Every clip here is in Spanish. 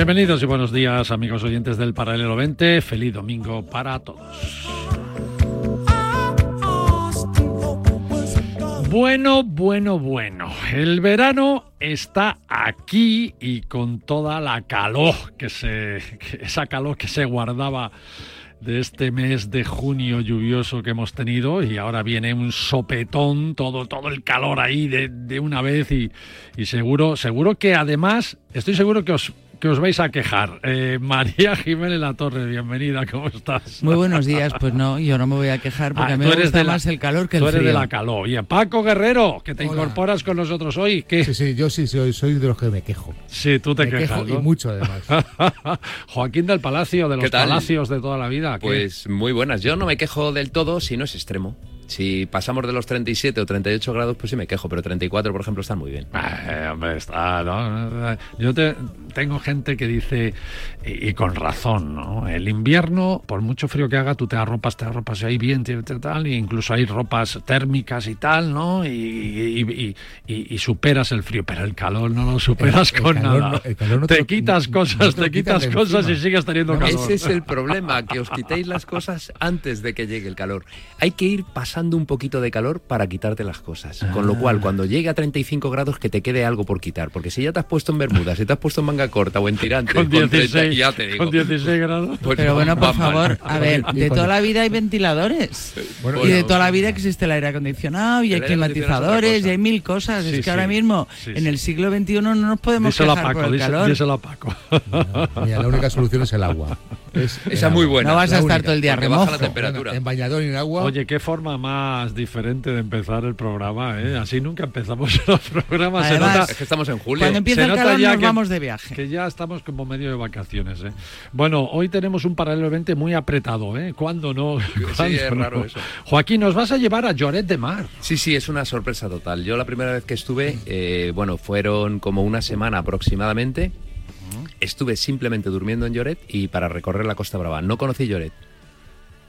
Bienvenidos y buenos días amigos oyentes del Paralelo 20. Feliz domingo para todos. Bueno, bueno, bueno. El verano está aquí y con toda la calor que se esa calor que se guardaba de este mes de junio lluvioso que hemos tenido y ahora viene un sopetón, todo, todo el calor ahí de, una vez y, y seguro, seguro que además, estoy seguro que os que os vais a quejar. Eh, María Jiménez La Torre, bienvenida, ¿cómo estás? Muy buenos días, pues no, yo no me voy a quejar porque Ah, a mí tú me eres gusta de la- más el calor que el Tú eres frío. de la calor. Y Paco Guerrero, que te Hola. incorporas con nosotros hoy. ¿Qué? Sí, sí, yo sí soy, soy de los que me quejo. Sí, tú te me quejas, quejo ¿no? y mucho además. Joaquín del Palacio, de los palacios de toda la vida. ¿qué? Pues muy buenas. Yo no me quejo del todo si no es extremo. Si pasamos de los 37 o 38 grados, pues sí me quejo, pero 34, por ejemplo, están muy bien. Eh, hombre, está, ¿no? Yo te- tengo gente que dice, y, y con razón, ¿no? El invierno, por mucho frío que haga, tú te arropas, te arropas ahí bien, te- te- tal, e incluso hay ropas térmicas y tal, ¿no? Y, y- y- y- y superas el frío, pero el calor no lo superas El- el con calor nada. no- el calor no te, te quitas no cosas, te lo te quitas cosas y encima. sigues teniendo No, calor. Ese es el problema, que os quitéis las cosas antes de que llegue el calor. Hay que ir pasando un poquito de calor para quitarte las cosas. Con lo Ah. cual, cuando llegue a 35 grados, que te quede algo por quitar. Porque si ya te has puesto en bermudas, si te has puesto en manga corta o en tirante, Con 30, 16, ya te digo. con 16 grados. pues Pero bueno, por favor, a ver, de con- toda la vida hay ventiladores. Bueno, y de toda la vida existe el aire acondicionado y hay El es climatizadores y hay mil cosas. Sí, es que sí. ahora mismo, Sí, en el siglo XXI, no nos podemos Díselo quejar por Paco, el díselo, calor. díselo a Paco. Mira, la única solución es el agua. Es Esa agua. muy buena. No vas a estar única, todo el día porque baja la remojo. temperatura. En bañador y en agua. Oye, qué forma más diferente de empezar el programa, ¿eh? Así nunca empezamos los programas. Se Además, nota- Es que estamos en julio. Cuando empieza Se el nota calor ya nos que- vamos de viaje. que ya estamos como medio de vacaciones, ¿eh? Bueno, hoy tenemos un paralelo 20 muy apretado, ¿eh? ¿Cuándo no? ¿Cuándo es raro no? eso. Joaquín, nos vas a llevar a Lloret de Mar. Sí, sí, es una sorpresa total. Yo la primera vez que estuve, eh, bueno, fueron como una semana aproximadamente. Estuve simplemente durmiendo en Lloret y para recorrer la Costa Brava. No conocí Lloret.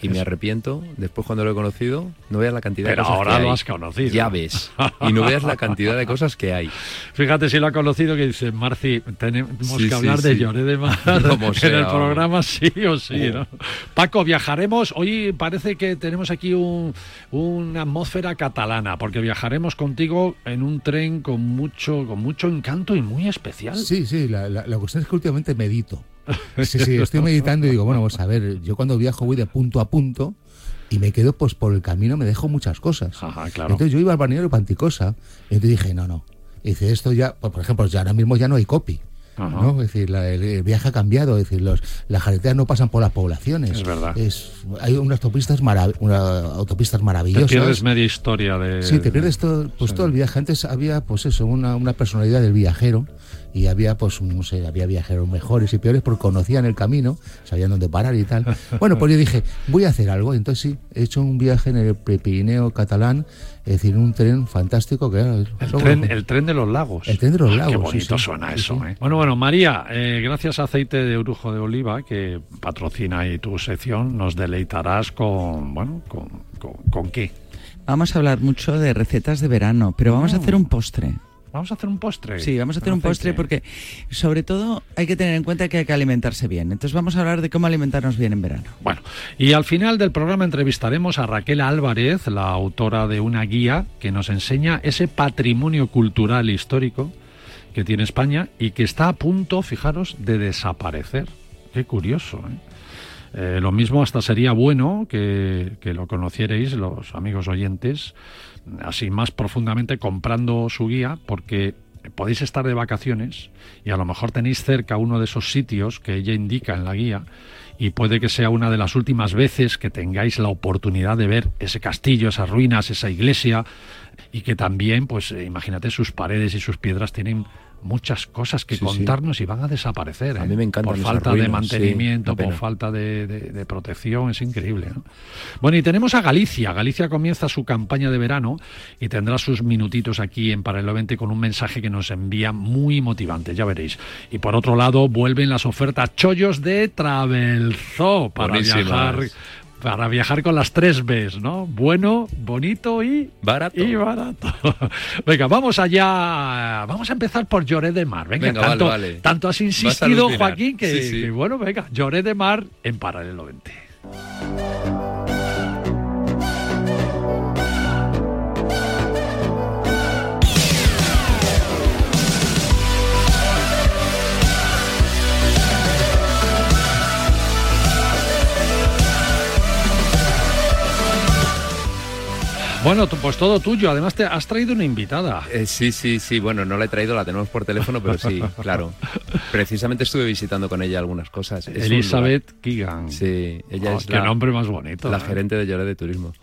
Y me arrepiento, después cuando lo he conocido, no veas la cantidad Pero de cosas ahora que lo hay. has conocido. Ya ves. Y no veas la cantidad de cosas que hay. Fíjate si lo ha conocido que dice, Marci, tenemos Sí, que sí, hablar de sí. Lloret de Mar Como en sea, el vamos. programa sí o sí, Oh. ¿no? Paco, viajaremos, hoy parece que tenemos aquí un- una atmósfera catalana, porque viajaremos contigo en un tren con mucho, con mucho encanto y muy especial. Sí, sí, la, la- la cuestión es que últimamente medito. Sí, sí, estoy meditando y digo, bueno, vamos a ver, yo cuando viajo voy de punto a punto y me quedo, pues por el camino me dejo muchas cosas. Ajá, claro. Entonces yo iba al balneario Panticosa y entonces dije, no, no. Y dice, esto ya, pues, por ejemplo, ya ahora mismo ya no hay copy. Ajá. ¿no? Es decir, la- el, viaje ha cambiado, es decir, los, las carreteras no pasan por las poblaciones. Es verdad. Es- hay unas autopistas, marav- una- autopistas Te maravillosas. pierdes media historia de... Sí, te pierdes todo, pues Sí. todo el viaje. Antes había, pues eso, una, una personalidad del viajero y había, pues, no sé, había viajeros mejores y peores porque conocían el camino, sabían dónde parar y tal. Bueno, pues yo dije, voy a hacer algo. Entonces sí, he hecho un viaje en el Pirineo catalán, es decir, en un tren fantástico que era El tren, el tren de los lagos. El tren de los Ah, lagos, Qué bonito sí. suena Sí, eso. sí. ¿eh? Bueno, bueno, María, eh, gracias a Aceite de Orujo de Oliva, que patrocina ahí tu sección, nos deleitarás con, bueno, con, con, ¿con qué? Vamos a hablar mucho de recetas de verano, pero vamos a hacer un postre. Vamos a hacer un postre. Sí, vamos a hacer un postre porque sobre todo hay que tener en cuenta que hay que alimentarse bien. Entonces vamos a hablar de cómo alimentarnos bien en verano. Bueno, y al final del programa entrevistaremos a Raquel Álvarez, la autora de una guía que nos enseña ese patrimonio cultural histórico que tiene España y que está a punto, fijaros, de desaparecer. Qué curioso, ¿eh? Eh, lo mismo hasta sería bueno que, que, lo conocierais los amigos oyentes, así más profundamente comprando su guía, porque podéis estar de vacaciones y a lo mejor tenéis cerca uno de esos sitios que ella indica en la guía y puede que sea una de las últimas veces que tengáis la oportunidad de ver ese castillo, esas ruinas, esa iglesia y que también, pues imagínate, sus paredes y sus piedras tienen muchas cosas que Sí, sí. contarnos y van a desaparecer. A ¿eh? mí me encantan Por falta de ruinas, mantenimiento, por falta de, de- de protección, es increíble. ¿no? Bueno, y tenemos a Galicia. Galicia comienza su campaña de verano y tendrá sus minutitos aquí en Paralelo 20 con un mensaje que nos envía muy motivante, ya veréis. Y por otro lado, vuelven las ofertas chollos de Travelzoo para Buenísimas. viajar. Para viajar con las tres Bs, ¿no? Bueno, bonito y Barato. y barato. Venga, vamos allá. Vamos a empezar por Lloret de Mar. Venga, Venga, tanto, vale, vale. tanto has insistido. Joaquín, que, Sí, sí. que bueno, venga, Lloret de Mar en paralelo 20. Bueno, pues todo tuyo. Además, te has traído una invitada. Eh, sí, sí, sí. Bueno, no la he traído, la tenemos por teléfono, pero sí, claro. Precisamente estuve visitando con ella algunas cosas. Es Elizabeth Keegan. Sí, ella Oh, es qué la, nombre más bonito. la ¿eh? gerente de Lloret de Turismo.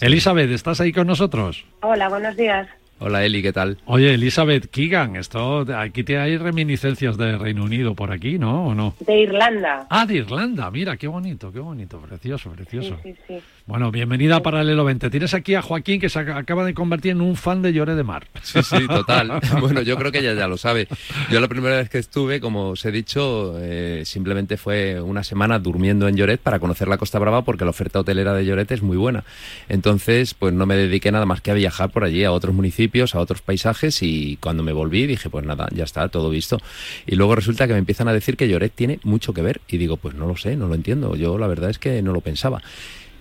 Elizabeth, ¿estás ahí con nosotros? Hola, buenos días. Hola Eli, ¿qué tal? Oye, Elizabeth Keegan, esto aquí te hay reminiscencias de Reino Unido por aquí, ¿no? ¿O no? De Irlanda. Ah, de Irlanda, mira, qué bonito, qué bonito, precioso, Sí, precioso. sí, sí. Bueno, bienvenida a Paralelo 20. Tienes aquí a Joaquín que se ac- acaba de convertir en un fan de Llore de Mar. Sí, sí, total. Bueno, yo creo que ella ya lo sabe. Yo la primera vez que estuve, como os he dicho, eh, simplemente fue una semana durmiendo en Lloret para conocer la Costa Brava porque la oferta hotelera de Lloret es muy buena. Entonces, pues no me dediqué nada más que a viajar por allí, a otros municipios, a otros paisajes y cuando me volví dije, pues nada, ya está, todo visto. Y luego resulta que me empiezan a decir que Lloret tiene mucho que ver y digo, pues no lo sé, no lo entiendo. Yo la verdad es que no lo pensaba.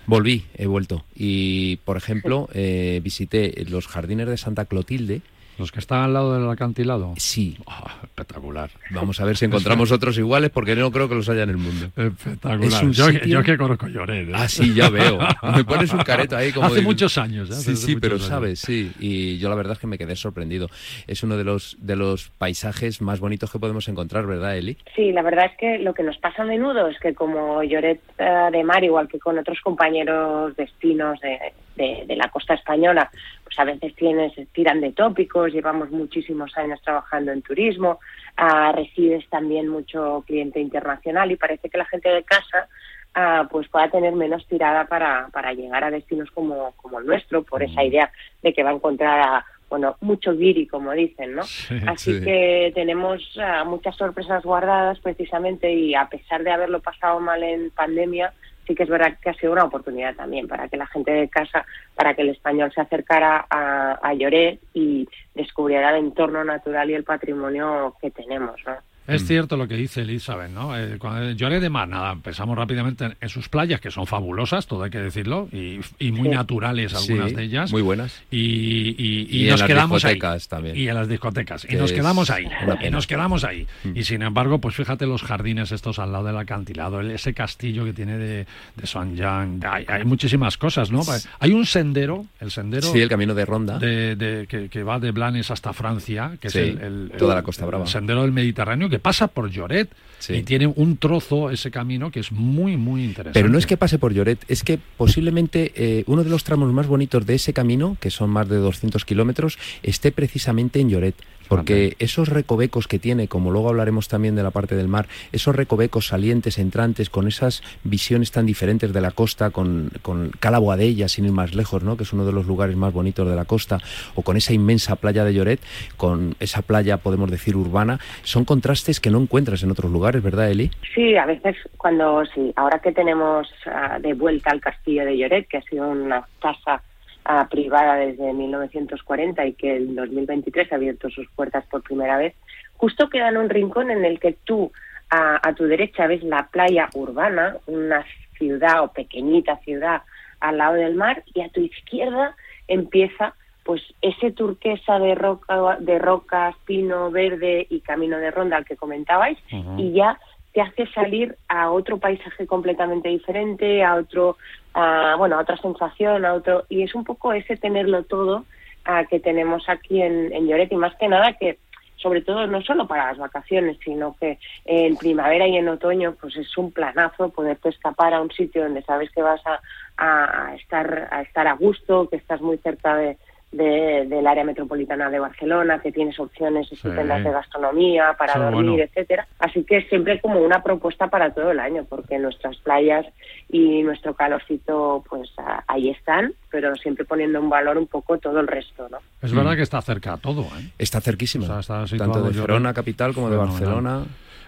Volví, he vuelto. Y, por ejemplo, eh, visité los jardines de Santa Clotilde. Los que están al lado del acantilado. Sí, Ah, espectacular. Vamos a ver si encontramos otros iguales porque no creo que los haya en el mundo. Espectacular. Es yo, sitio- yo que conozco Lloret. ¿eh? Ah, sí, ya veo. Me pones un careto ahí como... Hace de- muchos años. ¿eh? Sí, Hace sí, pero años. sabes, sí. Y yo la verdad es que me quedé sorprendido. Es uno de los, de los paisajes más bonitos que podemos encontrar, ¿verdad, Eli? Sí, la verdad es que lo que nos pasa a menudo es que como Lloret eh, de Mar, igual que con otros compañeros destinos de, de- de la costa española, pues a veces tienes, tiran de tópicos, llevamos muchísimos años trabajando en turismo, ah, recibes también mucho cliente internacional y parece que la gente de casa ah, pues pueda tener menos tirada para, para llegar a destinos como, como el nuestro, por esa idea de que va a encontrar a, bueno, mucho guiri, como dicen, ¿no? Sí, Así sí. que tenemos ah, muchas sorpresas guardadas precisamente y a pesar de haberlo pasado mal en pandemia, sí que es verdad que ha sido una oportunidad también para que la gente de casa, para que el español se acercara a, a Lloret y descubriera el entorno natural y el patrimonio que tenemos, ¿no? Es cierto lo que dice Elizabeth, ¿no? Eh, cuando Lloret de Mar, nada, pensamos rápidamente en, en sus playas, que son fabulosas, todo hay que decirlo, y, y muy Sí. naturales algunas Sí, de ellas. Muy buenas. Y, y- y Y en nos las quedamos ahí. discotecas también. Y en las discotecas. Y nos quedamos ahí. Y nos quedamos ahí. Mm. Y sin embargo, pues fíjate los jardines estos al lado del acantilado, el- ese castillo que tiene de, de San Jean. Hay, hay muchísimas cosas, ¿no? Hay un sendero, el sendero Sí, el camino de Ronda. de, de- que, que va de Blanes hasta Francia, que Sí, es el, el- toda la Costa Brava. el sendero del Mediterráneo, que pasa por Lloret Sí. y tiene un trozo, ese camino, que es muy, muy interesante. Pero no es que pase por Lloret, es que posiblemente eh, uno de los tramos más bonitos de ese camino, que son más de 200 kilómetros, esté precisamente en Lloret. Porque esos recovecos que tiene, como luego hablaremos también de la parte del mar, esos recovecos salientes, entrantes, con esas visiones tan diferentes de la costa, con, con Cala Boadella, sin ir más lejos, ¿no? que es uno de los lugares más bonitos de la costa, o con esa inmensa playa de Lloret, con esa playa, podemos decir, urbana, son contrastes que no encuentras en otros lugares, ¿verdad, Eli? Sí, a veces cuando, sí, ahora que tenemos ah, de vuelta al castillo de Lloret, que ha sido una casa ah, privada desde 1940 y que en 2023 ha abierto sus puertas por primera vez, justo queda en un rincón en el que tú a, a tu derecha ves la playa urbana, una ciudad o pequeñita ciudad al lado del mar, y a tu izquierda empieza pues ese turquesa de roca, de rocas, pino, verde y camino de ronda al que comentabais, y ya te hace salir a otro paisaje completamente diferente, a otro, a, bueno, a otra sensación, a otro, y es un poco ese tenerlo todo a, que tenemos aquí en, en Lloret y más que nada que sobre todo no solo para las vacaciones, sino que en primavera y en otoño pues es un planazo poderte escapar a un sitio donde sabes que vas a estar a estar a gusto, que estás muy cerca de, del área metropolitana de Barcelona, que tienes opciones estupendas de gastronomía para dormir, etcétera. Así que siempre como una propuesta para todo el año, porque nuestras playas y nuestro calorcito, pues ahí están, pero siempre poniendo en valor un poco todo el resto, ¿no? Es verdad que está cerca todo, ¿eh? Está cerquísimo, tanto de Verona capital como de Barcelona.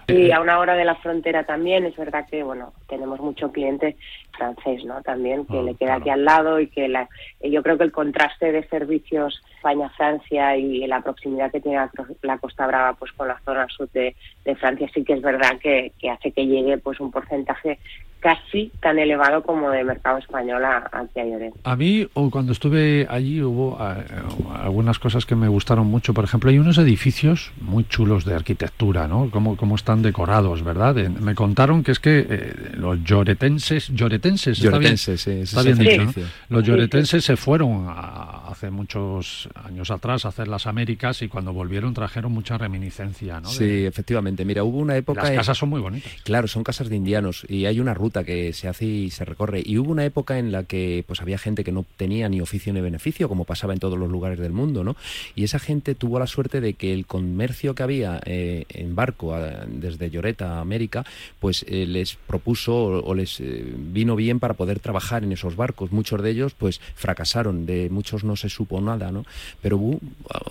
Y a una hora de la frontera también, es verdad que, bueno, tenemos mucho cliente francés, ¿no? También, que ah, le queda aquí al lado y que la, yo creo que el contraste de servicios España-Francia y la proximidad que tiene la, Costa Brava pues con la zona sur de, Francia sí que es verdad que, que hace que llegue pues un porcentaje casi tan elevado como de mercado español aquí a Lloret. A mí, cuando estuve allí, hubo eh, algunas cosas que me gustaron mucho. Por ejemplo, hay unos edificios muy chulos de arquitectura, ¿no? Cómo, cómo están decorados, ¿verdad? me contaron que es que eh, los lloretenses, lloretenses, lloretenses está bien, dicho, Los lloretenses se fueron hace muchos años atrás a hacer las Américas y cuando volvieron trajeron mucha reminiscencia, ¿no? Sí, efectivamente. Mira, hubo una época... Las casas son muy bonitas. Claro, son casas de indianos y hay una ruta que se hace y se recorre. Y hubo una época en la que pues había gente que no tenía ni oficio ni beneficio, como pasaba en todos los lugares del mundo, ¿no? Y esa gente tuvo la suerte de que el comercio que había eh, en barco desde Lloreta a América, pues eh, les propuso o, les eh, vino bien para poder trabajar en esos barcos. Muchos de ellos pues fracasaron, de muchos no se supo nada, ¿no? Pero hubo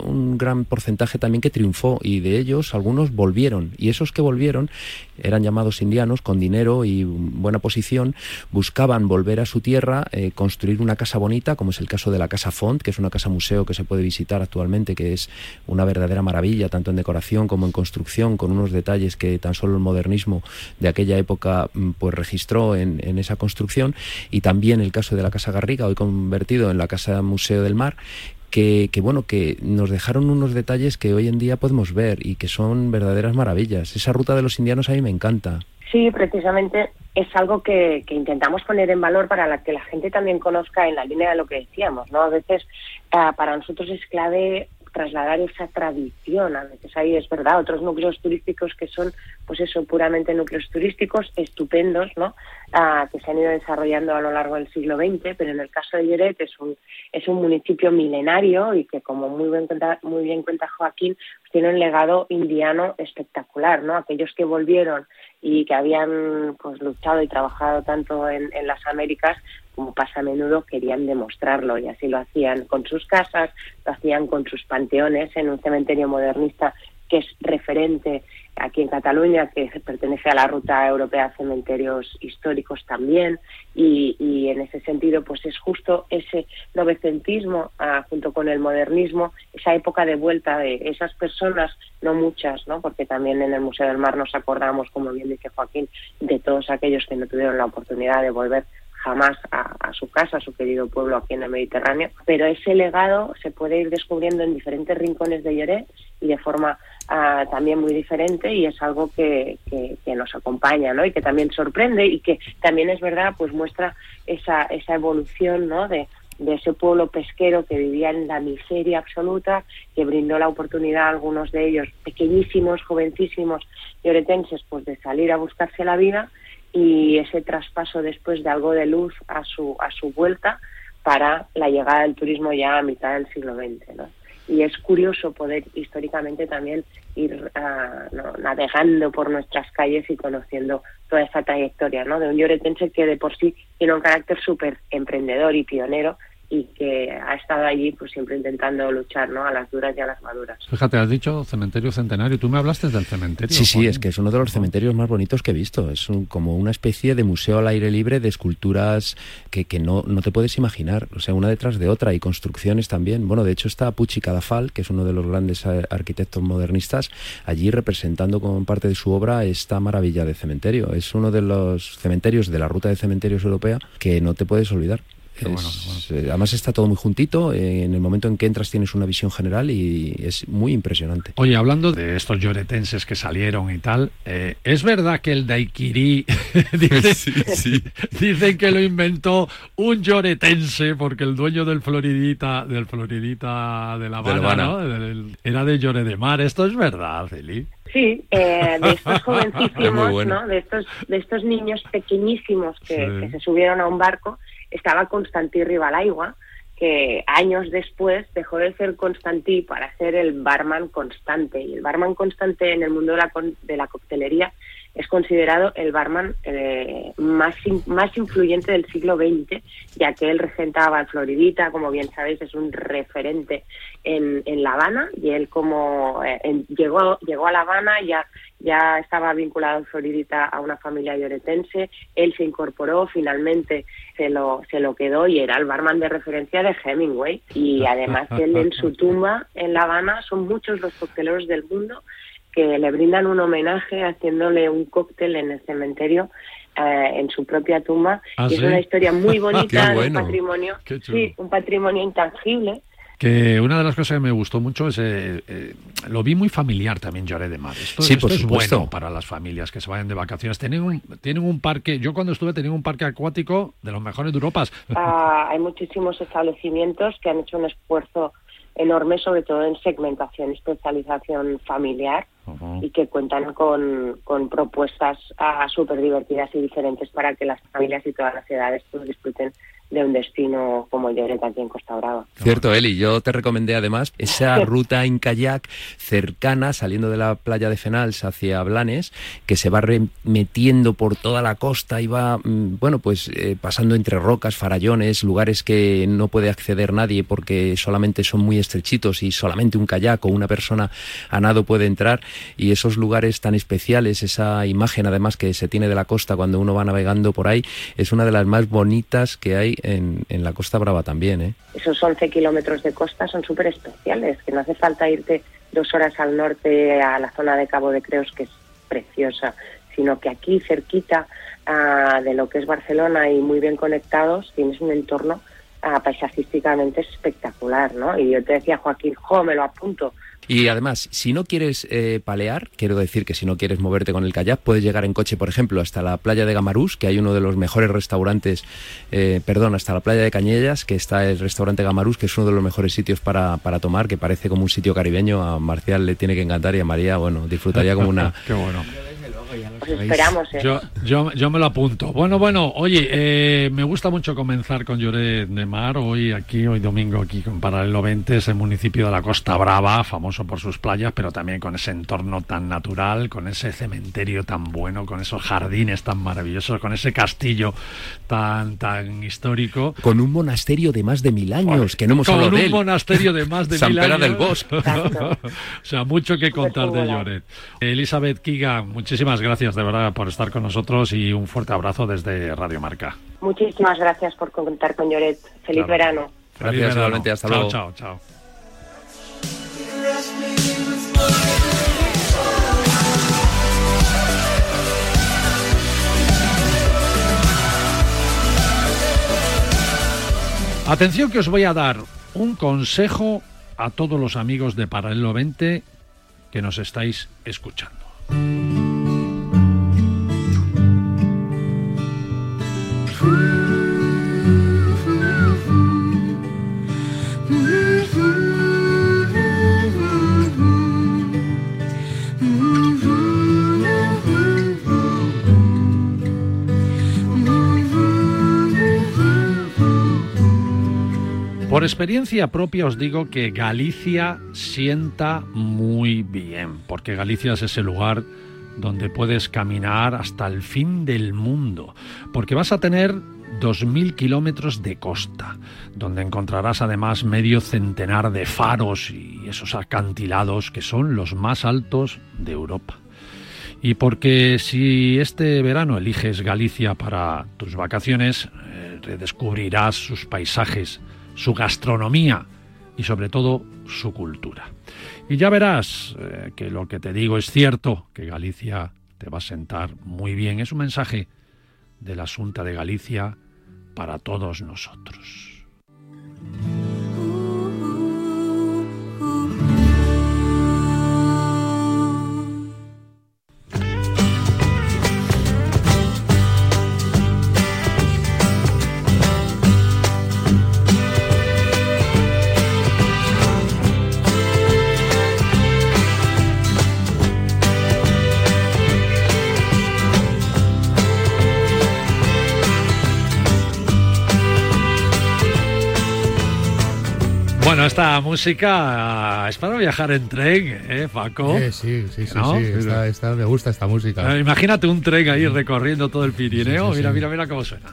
un gran porcentaje también que triunfó y de ellos algunos volvieron. Y esos que volvieron eran llamados indianos con dinero y buena posición, buscaban volver a su tierra, eh, construir una casa bonita, como es el caso de la Casa Font, que es una casa museo que se puede visitar actualmente, que es una verdadera maravilla, tanto en decoración como en construcción, con unos detalles que tan solo el modernismo de aquella época mm, pues registró en, esa construcción, y también el caso de la Casa Garriga, hoy convertido en la Casa Museo del Mar, que, que, bueno, que nos dejaron unos detalles que hoy en día podemos ver y que son verdaderas maravillas. Esa ruta de los indianos a mí me encanta. Sí, precisamente es algo que, que, intentamos poner en valor para que la gente también conozca en la línea de lo que decíamos, ¿no? A veces ah, para nosotros es clave trasladar esa tradición. A veces ahí es verdad, otros núcleos turísticos que son, pues eso, puramente núcleos turísticos estupendos, ¿no? Ah, que se han ido desarrollando a lo largo del siglo XX, pero en el caso de Lloret es un, es un municipio milenario y que, como muy bien cuenta, muy bien cuenta Joaquín, pues tiene un legado indiano espectacular, ¿no? Aquellos que volvieron y que habían pues luchado y trabajado tanto en, en las Américas como pasa a menudo, querían demostrarlo y así lo hacían con sus casas, lo hacían con sus panteones en un cementerio modernista que es referente aquí en Cataluña, que pertenece a la Ruta Europea de Cementerios Históricos también, y, en ese sentido, pues es justo ese novecentismo ah, junto con el modernismo, esa época de vuelta de esas personas, no muchas, ¿no? porque también en el Museo del Mar nos acordamos, como bien dice Joaquín, de todos aquellos que no tuvieron la oportunidad de volver jamás a, su casa, a su querido pueblo aquí en el Mediterráneo, pero ese legado se puede ir descubriendo en diferentes rincones de Lloret y de forma ah, también muy diferente y es algo que, que, nos acompaña ¿no? y que también sorprende y que también es verdad pues muestra esa, esa evolución ¿no? de, de ese pueblo pesquero que vivía en la miseria absoluta, que brindó la oportunidad a algunos de ellos, pequeñísimos, jovencísimos lloretenses, pues de salir a buscarse la vida y ese traspaso después de algo de luz a su, a su vuelta para la llegada del turismo ya a mitad del siglo XX. ¿no? Y es curioso poder históricamente también ir ah, navegando por nuestras calles y conociendo toda esa trayectoria ¿no? de un lloretense que de por sí tiene un carácter súper emprendedor y pionero y que ha estado allí pues siempre intentando luchar ¿no? a las duras y a las maduras. Fíjate, has dicho cementerio centenario, tú me hablaste del cementerio. Sí, sí, es que es uno de los cementerios más bonitos que he visto, es como una especie de museo al aire libre de esculturas que, que no, no, te puedes imaginar, o sea, una detrás de otra y construcciones también. Bueno, de hecho está Pucci Cadafal, que es uno de los grandes eh, arquitectos modernistas, allí representando como parte de su obra esta maravilla de cementerio. Es uno de los cementerios de la ruta de cementerios europea que no te puedes olvidar. Qué bueno, Es- qué bueno. eh, Además está todo muy juntito. eh, en el momento en que entras tienes una visión general y es muy impresionante. Oye, hablando de estos lloretenses que salieron y tal, eh, ¿es verdad que el daiquiri dice- dicen que lo inventó un lloretense porque el dueño del Floridita, del Floridita de La Habana, Habana. ¿no? Del- era de Llore de Mar? ¿Esto es verdad, Celi? Sí, eh, de estos jovencísimos, bueno. ¿no? De estos, de estos niños pequeñísimos que, Sí. que se subieron a un barco, estaba Constantí Rivalaigua, que años después dejó de ser Constantí para ser el barman constante. Y el barman constante en el mundo de la, de la coctelería es considerado el barman eh, más, más influyente del siglo XX, ya que él regentaba el Floridita, como bien sabéis, es un referente en, en La Habana, y él como eh, en- llegó, llegó a La Habana, ya, ya estaba vinculado el Floridita a una familia lloretense, él se incorporó, finalmente se lo, se lo quedó y era el barman de referencia de Hemingway. Y además él en su tumba en La Habana son muchos los cocteleros del mundo que le brindan un homenaje haciéndole un cóctel en el cementerio eh, en su propia tumba. ¿Ah, y es sí? una historia muy bonita, un patrimonio, sí, un patrimonio intangible. Que una de las cosas que me gustó mucho es, eh, eh, lo vi muy familiar también Lloret de Mar. Esto, Sí, esto por es supuesto. bueno para las familias que se vayan de vacaciones. Tienen un, tienen un parque, yo cuando estuve tenía un parque acuático de los mejores de Europa. Ah, hay muchísimos establecimienos que han hecho un esfuerzo enorme, sobre todo en segmentación y especialización familiar, y que cuentan con, con propuestas súper divertidas y diferentes para que las familias y todas las edades pues, disfruten de un destino como Lloret aquí en Costa Brava. Cierto, Eli. Yo te recomendé además esa ruta en kayak cercana, saliendo de la playa de Fenals hacia Blanes, que se va metiendo por toda la costa y va, mm, bueno, pues eh, pasando entre rocas, farallones, lugares que no puede acceder nadie porque solamente son muy estrechitos y solamente un kayak o una persona a nado puede entrar. Y esos lugares tan especiales, esa imagen además que se tiene de la costa cuando uno va navegando por ahí, es una de las más bonitas que hay en, la Costa Brava también, ¿eh? Esos 11 kilómetros de costa son súper especiales, que no hace falta irte dos horas al norte a la zona de Cabo de Creos, que es preciosa, sino que aquí cerquita ah, de lo que es Barcelona y muy bien conectados, tienes un entorno ah, paisajísticamente espectacular, ¿no? Y yo te decía, Joaquín, jo, me lo apunto. Y además, si no quieres eh, palear, quiero decir que si no quieres moverte con el kayak, puedes llegar en coche, por ejemplo, hasta la playa de Gamarús, que hay uno de los mejores restaurantes, eh, perdón, hasta la playa de Cañellas, que está el restaurante Gamarús, que es uno de los mejores sitios para, para tomar, que parece como un sitio caribeño. A Marcial le tiene que encantar y a María, bueno, disfrutaría como una... Qué bueno. Os esperamos, ¿eh? Yo, yo, yo me lo apunto. Bueno, bueno, oye, eh, me gusta mucho comenzar con Lloret de Mar. Hoy aquí, hoy domingo, aquí con Paralelo 20, ese municipio de la Costa Brava, famoso por sus playas, pero también con ese entorno tan natural, con ese cementerio tan bueno, con esos jardines tan maravillosos, con ese castillo tan, tan histórico. Con un monasterio de más de mil años, que no hemos con hablado un de él. monasterio de más de San mil Pera años. del Bosque. O sea, mucho que contar de. Lloret. Elizabeth Kiga, muchísimas gracias de verdad por estar con nosotros y un fuerte abrazo desde Radio Marca. Muchísimas gracias por contar con Lloret. Feliz Claro. verano. Gracias, Feliz verano. igualmente, hasta Chao, luego. Chao, chao. Atención que os voy a dar un consejo a todos los amigos de Paralelo 20 que nos estáis escuchando. Experiencia propia os digo que Galicia sienta muy bien, porque Galicia es ese lugar donde puedes caminar hasta el fin del mundo, porque vas a tener 2.000 kilómetros de costa, donde encontrarás además medio centenar de faros y esos acantilados que son los más altos de Europa. Y porque si este verano eliges Galicia para tus vacaciones, eh, redescubrirás sus paisajes, su gastronomía y sobre todo su cultura. Y ya verás eh, que lo que te digo es cierto, que Galicia te va a sentar muy bien. Es un mensaje de la Junta de Galicia para todos nosotros. Bueno, esta música es para viajar en tren, ¿eh, Paco? Sí, sí, sí, ¿No? sí, esta- esta- me gusta esta música. Imagínate un tren ahí recorriendo todo el Pirineo. Mira, mira, mira cómo suena.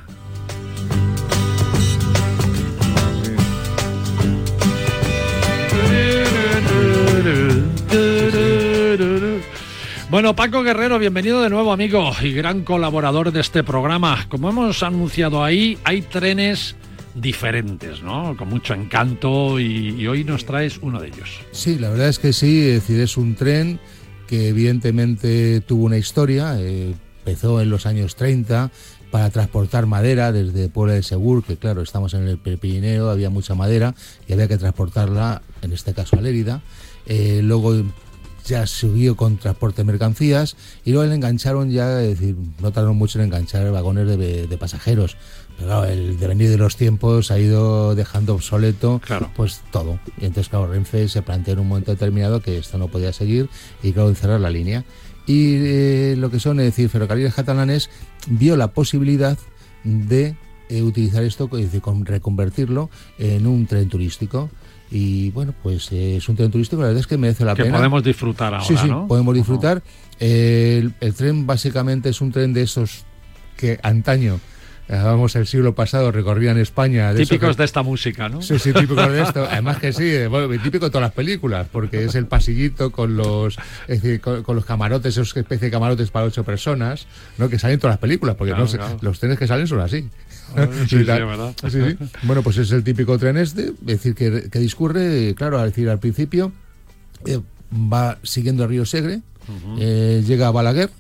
Bueno, Paco Guerrero, bienvenido de nuevo, amigo, y gran colaborador de este programa. Como hemos anunciado ahí, hay trenes diferentes, ¿no? Con mucho encanto y, hoy nos traes uno de ellos. Sí, la verdad es que sí, es decir, es un tren que evidentemente tuvo una historia, eh, empezó en los años 30 para transportar madera desde Puebla de Segur, que claro, estamos en el Pirineo, había mucha madera y había que transportarla, en este caso a Lérida. Eh, luego ya subió con transporte de mercancías y luego le engancharon ya, es decir, no tardaron mucho en enganchar vagones de pasajeros. Pero el devenir de los tiempos ha ido dejando obsoleto Claro. pues todo. Y entonces, claro, Renfe se planteó en un momento determinado que esto no podía seguir y, claro, cerrar la línea. Y eh, lo que son, es decir, ferrocarriles catalanes vio la posibilidad de eh, utilizar esto, es decir, con- reconvertirlo en un tren turístico. Y bueno, pues eh, es un tren turístico, la verdad es que merece la Que pena. podemos disfrutar ahora, Sí, sí, ¿no? podemos disfrutar. Eh, el, el tren básicamente es un tren de esos que antaño, vamos, el siglo pasado recorrían España. De Típicos que- de esta música, ¿no? Sí, sí, típico de esto. Además que sí, eh, bueno, típico de todas las películas, porque es el pasillito con los, es decir, con, con los camarotes, esos especie de camarotes para ocho personas, ¿no? Que salen en todas las películas, porque Claro, no claro. los trenes que salen son así. Ah, sí, sí. Sí. Bueno, pues es el típico tren este, es decir, que, que discurre, claro, al decir al principio, eh, va siguiendo el río Segre, eh, llega a Balaguer,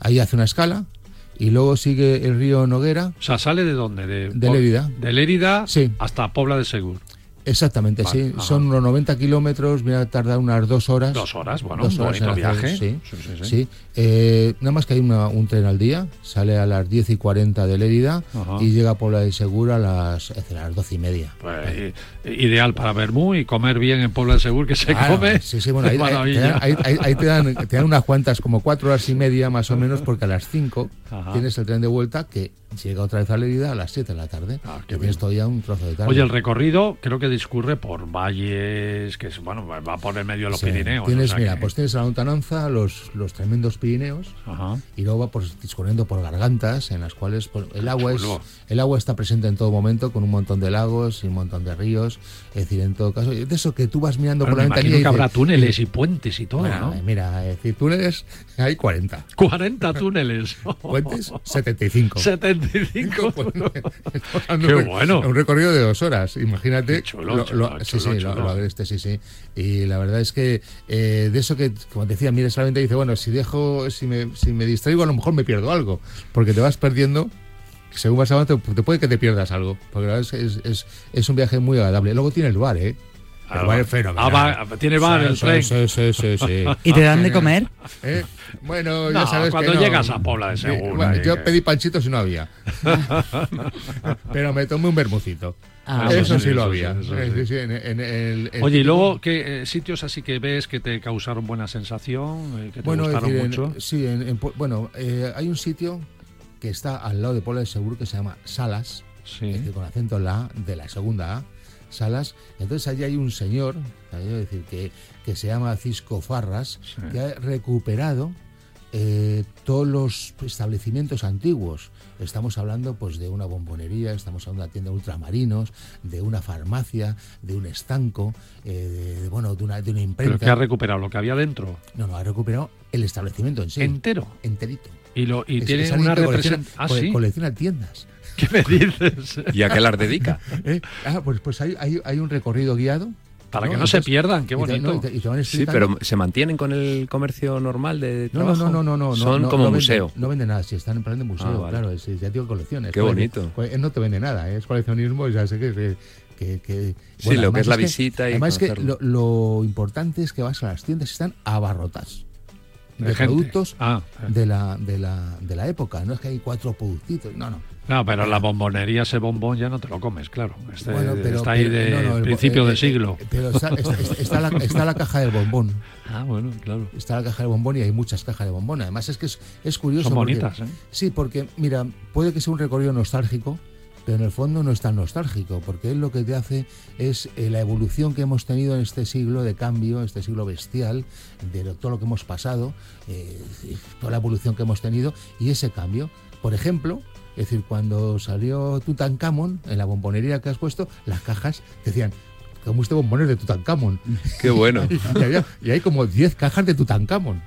ahí hace una escala, y luego sigue el río Noguera, O sea, ¿sale de dónde? De, De Lérida. De Lérida Sí. hasta Pobla de Segur. Exactamente, Vale, sí. ajá. Son unos 90 kilómetros, viene a tardar unas dos horas. Dos horas, bueno, Dos un horas bonito hacer, viaje. Sí, Sí, sí, sí. sí. Eh, nada más que hay una- un tren al día, sale a las 10 y 40 de Lérida Ajá. y llega a Puebla de Segura a las, a las 12 y media. Pues, ideal para Bermú y comer bien en Pobla de Segur, que se Claro, come. Sí, sí, bueno, ahí, ahí- te, dan, te dan unas cuantas, como cuatro horas y media más o menos, porque a las 5 Ajá. tienes el tren de vuelta que llega otra vez a Lérida a las 7 de la tarde. Ah, que tienes todavía un trozo de tarde. Oye, el recorrido creo que discurre por valles, que es, bueno, va por el medio de los Sí, Pirineos. Tienes, o sea mira, que- pues tienes la lontananza, los, los tremendos Pirineos, Ajá. y luego va pues, discurriendo por gargantas en las cuales pues, el agua es el agua está presente en todo momento con un montón de lagos y un montón de ríos es decir en todo caso de eso que tú vas mirando Bueno, por la ventanilla que habrá túneles y puentes y todo, bueno, ¿no? eh, mira es decir túneles hay 40 40 túneles. puentes 75 75. Hablando Qué de bueno. Un recorrido de dos horas, imagínate. Chulo, lo- chulo, lo- sí, chulo, sí, lo- agreste, sí, sí. Y la verdad es que eh, de eso que, como decía, mira solamente dice, bueno, si dejo, si me, si me distraigo, a lo mejor me pierdo algo. Porque te vas perdiendo. Según vas avanzando, te, te puede que te pierdas algo. Porque la verdad es, es, es, es un viaje muy agradable. Luego tiene el bar, ¿eh? El Ah, bar es fenomenal. ah, va- tiene bar Sí, el sí, tren. Sí, sí, sí, sí. ¿Y te dan de comer? ¿Eh? Bueno, No, ya sabes cuando que no. llegas a Pobla de Sí, Segur, bueno, ahí yo que- pedí panchitos y no había. Pero me tomé un bermucito. Ah, eso, eso sí, sí, lo había. sí, sí. en- en Oye, y luego, ¿qué eh, sitios así que ves que te causaron buena sensación, eh, que te bueno, gustaron decir, en- mucho? sí, en- en Pu- bueno, eh, hay un sitio que está al lado de Puebla de Seguro que se llama Salas, Sí. es decir, con acento en la A, de la segunda A, Salas. Entonces allí hay un señor, decir, que, que se llama Cisco Farras, Sí. que ha recuperado eh, todos los establecimientos antiguos. Estamos hablando pues de una bombonería, estamos hablando de una tienda de ultramarinos, de una farmacia, de un estanco, eh, de, de, bueno, de una, de una Pero imprenta. que ha recuperado lo que había dentro No, no, ha recuperado el establecimiento en sí. entero. enterito. Y, lo, y Es- tiene una colecciona. Ah, sí. colecciona tiendas. ¿Qué me dices? ¿Y a qué las dedica? ¿eh? Ah, pues, pues hay, hay, hay un recorrido guiado Para ¿no? que no se pierdan, qué y te- bonito. no, y te- y te van Sí, pero ¿se mantienen con el comercio normal de No, no, trabajo? no, no, no, no. Son no, como museo. no venden nada, si están en plan de museo, Ah, vale. claro, es, ya digo colecciones. Qué bonito. no te vende nada, ¿eh? es coleccionismo, ya sé que... que, que- que- Sí, lo que es la visita y Además es que conocerlo. lo, lo importante es que vas a las tiendas y están abarrotadas de, productos Ah, de, la, de, la, de la época. No es que hay cuatro productitos, no, no. No, pero la bombonería, ese bombón ya no te lo comes, claro. Este- Bueno, pero- está ahí de no, no, el bo- principio eh, de eh, siglo. eh, Pero está, está- la, está la caja del bombón. Ah, bueno, claro. Está la caja de bombón y hay muchas cajas de bombón. Además es que es, es curioso. Son porque- bonitas, ¿eh? Sí, porque, mira, puede que sea un recorrido nostálgico, pero en el fondo no es tan nostálgico, porque él lo que te hace es eh, la evolución que hemos tenido en este siglo de cambio, este siglo bestial, de lo- todo lo que hemos pasado, eh, toda la evolución que hemos tenido, y ese cambio. Por ejemplo, es decir, cuando salió Tutankamón, en la bombonería que has puesto, las cajas decían, como este bombón es de Tutankamón. Qué bueno. y, había- y hay como 10 cajas de Tutankamón.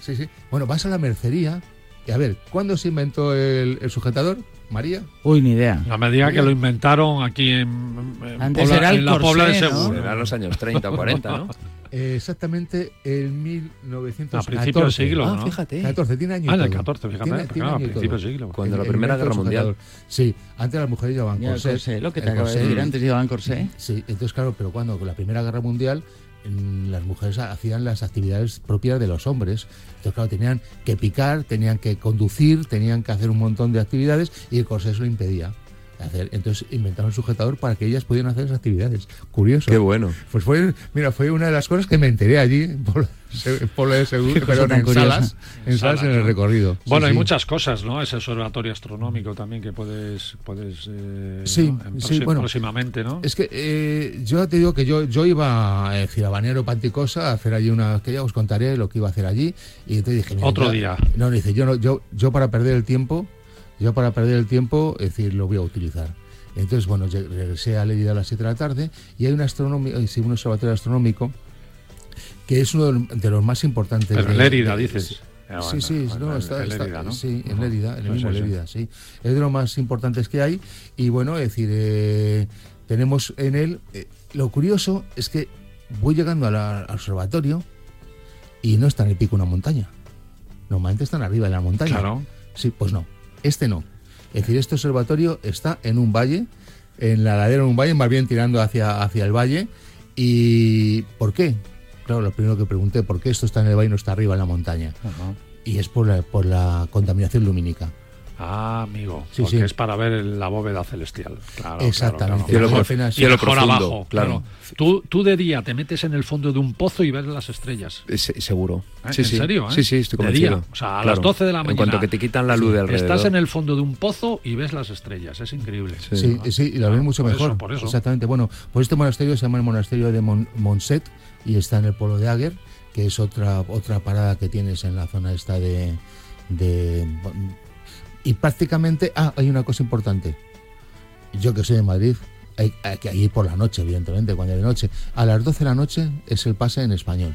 Sí, sí. Bueno, vas a la mercería y a ver, ¿cuándo se inventó el, el sujetador? María. Uy, ni idea. A medida que lo inventaron aquí en, en Antes Pobla- era el en la Pobla de corsé, ¿no? Segur. Eran los años 30 o 40, ¿no? Eh, exactamente en 1914. A principio del siglo, Ah, ¿no? fíjate. 14, tiene años. Ah, en el 14, fíjate. Tiene, tiene claro, a año y principio todo. del siglo. Cuando El- la Primera Guerra Mundial. Sí, antes las mujeres llevaban corsés. corsé, lo que te acabo de corsé. decir antes llevaban corsé. Sí, entonces claro, pero cuando con la Primera Guerra Mundial las mujeres hacían las actividades propias de los hombres. Entonces claro, tenían que picar, tenían que conducir, tenían que hacer un montón de actividades y el corsé eso lo impedía. Hacer. Entonces inventaron el sujetador para que ellas pudieran hacer esas actividades. Curioso. Qué bueno. Pues fue, mira, fue una de las cosas que me enteré allí por, por lo de seguro, tan en curiosa. salas, en En salas salas, en el recorrido. Sí, Bueno, hay sí. muchas cosas, ¿no? Ese observatorio astronómico también que puedes, puedes eh, Sí, ¿no? En sí, proxi- bueno. próximamente, ¿no? Es que eh, yo te digo que yo, yo iba a decir, a Banero Panticosa a hacer allí una, que ya os contaré lo que iba a hacer allí, y entonces dije, mira, Otro yo- día. No, dice, yo no, yo, yo para perder el tiempo, yo para perder el tiempo, es decir, lo voy a utilizar. Entonces, bueno, regresé a Lérida a las 7 de la tarde y hay un, eh, un observatorio astronómico que es uno de los- más importantes. Pero de- en Lérida, de- dices. Ah, Sí, bueno, sí, bueno, no, en- está, en Lérida, ¿no? sí, en. Lérida, en el mismo. Lérida, sí. Es de los más importantes que hay y bueno, es decir, eh, tenemos en él, eh, lo curioso es que voy llegando a la- al observatorio y no está en el pico de una montaña. Normalmente están arriba de la montaña. Claro. Sí, pues no, este no. Es decir, este observatorio está en un valle, en la ladera de un valle, más bien tirando hacia, hacia el valle. ¿Y por qué? Claro, lo primero que pregunté, ¿por qué esto está en el valle y no está arriba en la montaña? Y es por la, por la contaminación lumínica. Ah, amigo. Sí, porque sí. es para ver la bóveda celestial. Claro, Exactamente. Claro, claro. cielo profundo, abajo, claro. claro. Tú, tú de día te metes en el fondo de un pozo y ves las estrellas. Es- seguro. ¿Eh? Sí, ¿En sí. serio? eh? Sí, sí, estoy De convencido. día. O sea, a Claro. las 12 de la mañana. En cuanto que te quitan la luz de alrededor. Estás en el fondo de un pozo y ves las estrellas. Es increíble. Sí. Sí, sí, y lo ven mucho por eso, mejor. por eso. Exactamente. Bueno, pues este monasterio se llama el monasterio de Mon- Monset y está en el pueblo de Aguer, que es otra otra parada que tienes en la zona esta de, de y prácticamente ah hay una cosa importante. Yo que soy de Madrid hay, hay que ir por la noche, evidentemente, cuando hay de noche. A las 12 de la noche es el pase en español.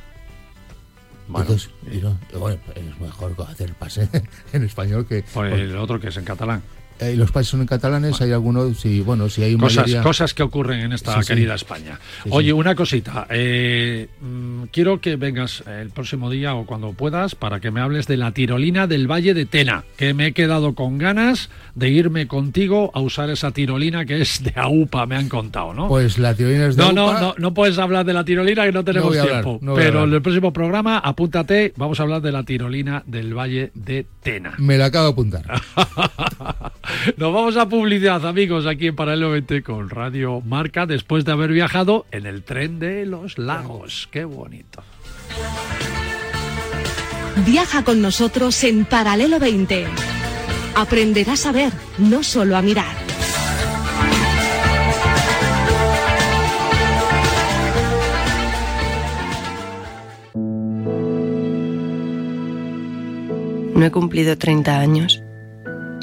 Bueno, Entonces, y no, y bueno, es mejor hacer el pase en español que por el otro que es en catalán. Eh, los pases son catalanes, hay algunos, sí, bueno, si hay Cosas, mayoría- cosas que ocurren en esta Sí, sí. querida España. Sí, Oye, sí. una cosita. eh, mm, quiero que vengas el próximo día o cuando puedas para que me hables de la tirolina del Valle de Tena, que me he quedado con ganas de irme contigo a usar esa tirolina que es de AUPA, me han contado, ¿no? Pues la tirolina es de no, no, UPA. no, no puedes hablar de la tirolina que no tenemos a hablar, tiempo. no pero en el próximo programa, apúntate, vamos a hablar de la tirolina del Valle de Tena. Me la acabo de apuntar. Nos vamos a publicidad, amigos, aquí en Paralelo 20 con Radio Marca, después de haber viajado en el tren de los lagos. Qué bonito. Viaja con nosotros en Paralelo 20. Aprenderás a ver, no solo a mirar. No he cumplido 30 años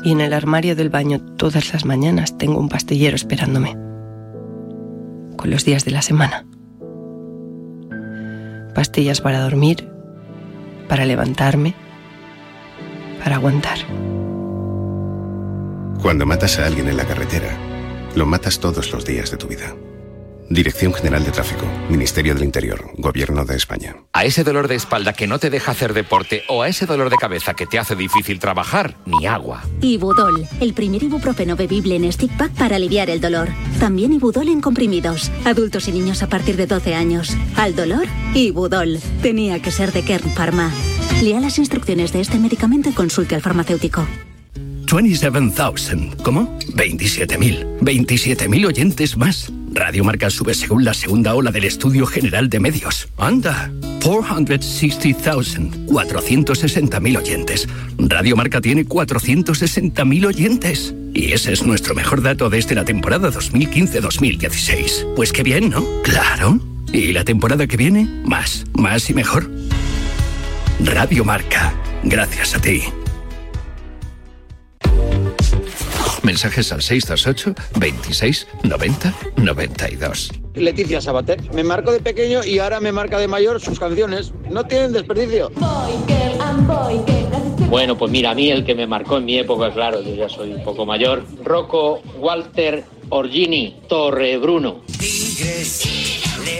y en el armario del baño todas las mañanas tengo un pastillero esperándome. Con los días de la semana. Pastillas para dormir, para levantarme, para aguantar. Cuando matas a alguien en la carretera, lo matas todos los días de tu vida. Dirección General de Tráfico, Ministerio del Interior, Gobierno de España. A ese dolor de espalda que no te deja hacer deporte o a ese dolor de cabeza que te hace difícil trabajar, ni agua. Ibudol, el primer ibuprofeno bebible en stick pack para aliviar el dolor. También Ibudol en comprimidos. Adultos y niños a partir de 12 años. Al dolor, Ibudol. Tenía que ser de Kern Pharma. Lea las instrucciones de este medicamento y consulte al farmacéutico. 27,000. ¿Cómo? 27.000. 27.000 oyentes más. Radio Marca sube según la segunda ola del Estudio General de Medios. ¡Anda! 460,000. 460.000 oyentes. Radio Marca tiene 460.000 oyentes. Y ese es nuestro mejor dato desde la temporada 2015-2016. Pues qué bien, ¿no? Claro. Y la temporada que viene, más, más y mejor. Radio Marca. Gracias a ti. Mensajes al 628 26 90 92. Leticia Sabater. Me marcó de pequeño y ahora me marca de mayor sus canciones. No tienen desperdicio. Bueno, pues mira, a mí el que me marcó en mi época, claro, yo ya soy un poco mayor, Rocco Walter Orgini, Torre Bruno.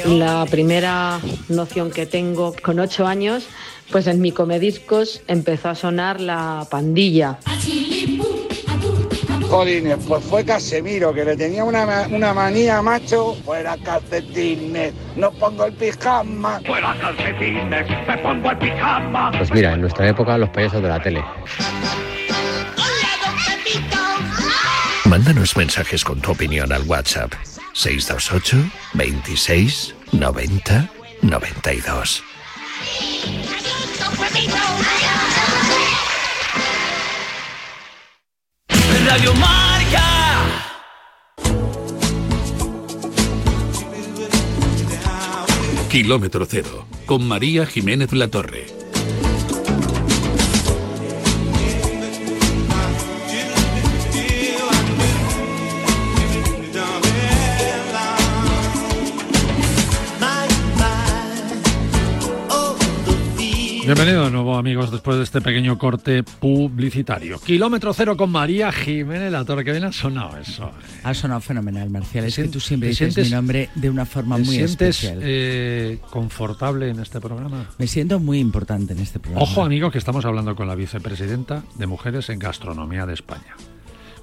La primera noción que tengo con ocho años, pues en mi comediscos empezó a sonar la pandilla. Jolines, pues fue Casemiro, que le tenía una, una manía, macho. Fuera calcetines, no pongo el pijama. Fuera calcetines, me pongo el pijama. Pues mira, en nuestra época los payasos de la tele. Mándanos mensajes con tu opinión al WhatsApp 628 26 90 92. Kilómetro cero, con María Jiménez La Torre. Bienvenido de nuevo amigos después de este pequeño corte publicitario. Kilómetro cero con María Jiménez La Torre. Que bien ha sonado eso. Ha sonado fenomenal, Marcial. Es ¿Te que tú siempre dices sientes- mi nombre de una forma ¿Te muy sientes especial. eh, confortable en este programa? Me siento muy importante en este programa. Ojo amigos que estamos hablando con la vicepresidenta de Mujeres en Gastronomía de España.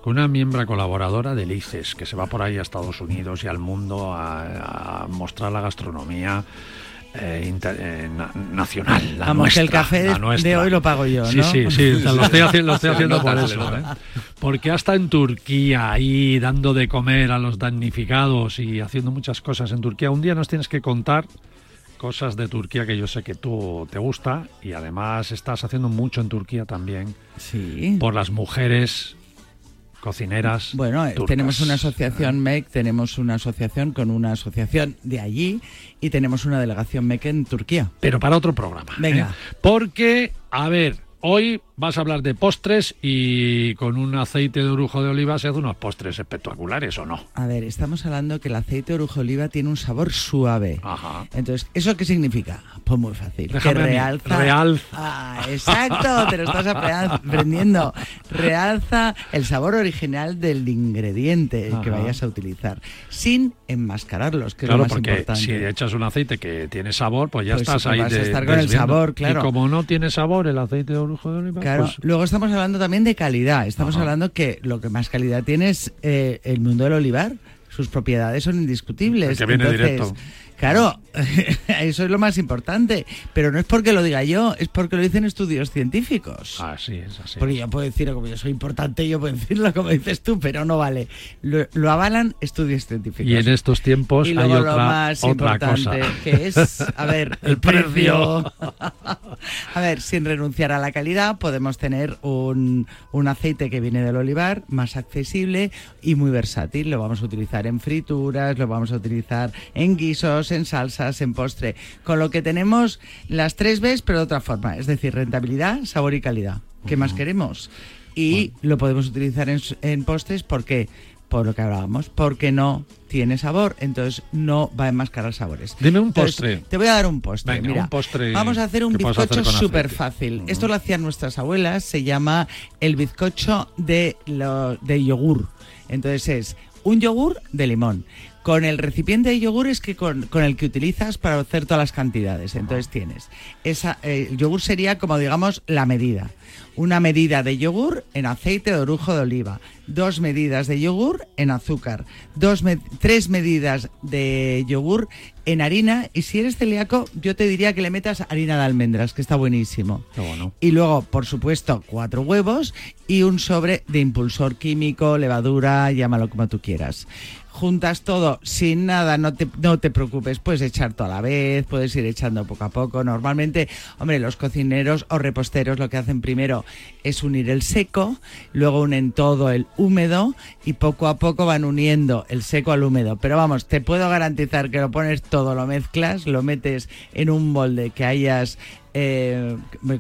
Con una miembro colaboradora del ICES, que se va por ahí a Estados Unidos y al mundo a, a mostrar la gastronomía eh, inter- eh, na- nacional. La Vamos, que el café la de- nuestra. de hoy lo pago yo, Sí, ¿no? sí, sí, o sea, lo estoy, haci- lo estoy haciendo por eso. ¿eh? Porque hasta en Turquía, ahí dando de comer a los damnificados y haciendo muchas cosas en Turquía. Un día nos tienes que contar cosas de Turquía que yo sé que tú te gusta y además estás haciendo mucho en Turquía también Sí. por las mujeres cocineras. Bueno, eh, turcas. tenemos una asociación MEC, tenemos una asociación con una asociación de allí y tenemos una delegación MEC en Turquía. Pero para otro programa. Venga. ¿eh? Porque, a ver, hoy vas a hablar de postres y con un aceite de orujo de oliva se hacen unos postres espectaculares, ¿o no? A ver, estamos hablando que el aceite de orujo de oliva tiene un sabor suave. Ajá. Entonces, ¿eso qué significa? Pues muy fácil. Déjame que realza. Realza. Ah, exacto, te lo estás apre- aprendiendo. Realza el sabor original del ingrediente que vayas a utilizar, sin enmascararlos, que claro, es lo más porque importante. si echas un aceite que tiene sabor, pues ya Pues estás ahí vas a estar con el sabor, claro. Y como no tiene sabor el aceite de orujo Claro, pues luego estamos hablando también de calidad. Estamos Ajá. hablando que lo que más calidad tiene es eh, el mundo del olivar. Sus propiedades son indiscutibles. El que viene Entonces, directo. Claro, eso es lo más importante. Pero no es porque lo diga yo, es porque lo dicen estudios científicos. Así es, así. Porque yo puedo decirlo como yo soy importante, yo puedo decirlo como dices tú, pero no vale. Lo, lo avalan estudios científicos. Y en estos tiempos Y hay luego lo otra, más otra cosa. importante, que es, a ver, el, El precio. precio. a ver, sin renunciar a la calidad, podemos tener un, un aceite que viene del olivar, más accesible y muy versátil. Lo vamos a utilizar en frituras, lo vamos a utilizar en guisos, en salsas, en postre. Con lo que tenemos las tres Bs, pero de otra forma. Es decir, rentabilidad, sabor y calidad. ¿Qué más queremos? Y lo podemos utilizar en, en postres porque por lo que hablábamos, porque no tiene sabor, entonces no va a enmascarar sabores. Dime un Entonces, postre. Te voy a dar un postre. Venga, Mira, un postre vamos a hacer un bizcocho súper fácil. Esto lo hacían nuestras abuelas, se llama el bizcocho de, lo- de yogur. Entonces es un yogur de limón con el recipiente de yogur es que con, con el que utilizas para hacer todas las cantidades. Entonces tienes, esa, eh, el yogur sería como digamos la medida. Una medida de yogur en aceite de orujo de oliva, dos medidas de yogur en azúcar, dos me- tres medidas de yogur en harina y si eres celíaco yo te diría que le metas harina de almendras, que está buenísimo. Y luego, por supuesto, cuatro huevos y un sobre de impulsor químico, levadura, llámalo como tú quieras. Juntas todo sin nada, no te, no te preocupes, puedes echar todo a la vez, puedes ir echando poco a poco. Normalmente, hombre, los cocineros o reposteros lo que hacen primero es unir el seco, luego unen todo el húmedo y poco a poco van uniendo el seco al húmedo. Pero vamos, te puedo garantizar que lo pones todo, lo mezclas, lo metes en un molde que hayas eh,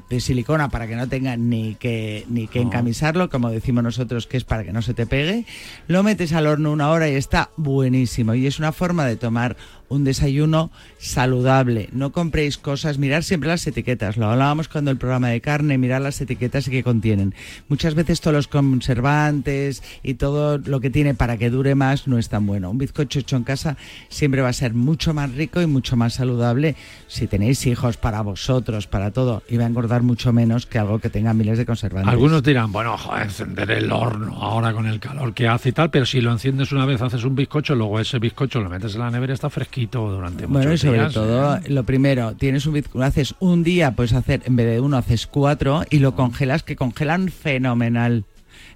de silicona para que no tenga ni que ni que No. encamisarlo, como decimos nosotros que es para que no se te pegue. Lo metes al horno una hora y está buenísimo. Y es una forma de tomar un desayuno saludable. No compréis cosas, mirar siempre las etiquetas. Lo hablábamos cuando el programa de carne, mirar las etiquetas y qué contienen. Muchas veces todos los conservantes y todo lo que tiene para que dure más no es tan bueno. Un bizcocho hecho en casa siempre va a ser mucho más rico y mucho más saludable si tenéis hijos para vosotros, para todo, y va a engordar mucho menos que algo que tenga miles de conservantes. Algunos dirán, bueno, joder, encender el horno ahora con el calor que hace y tal, pero si lo enciendes una vez, haces un bizcocho, luego ese bizcocho lo metes en la nevera, está fresquito durante Bueno, y muchos sobre días. todo, ¿eh? lo primero, tienes un bizco- haces un día, puedes hacer, en vez de uno, haces cuatro y lo congelas, que congelan fenomenal.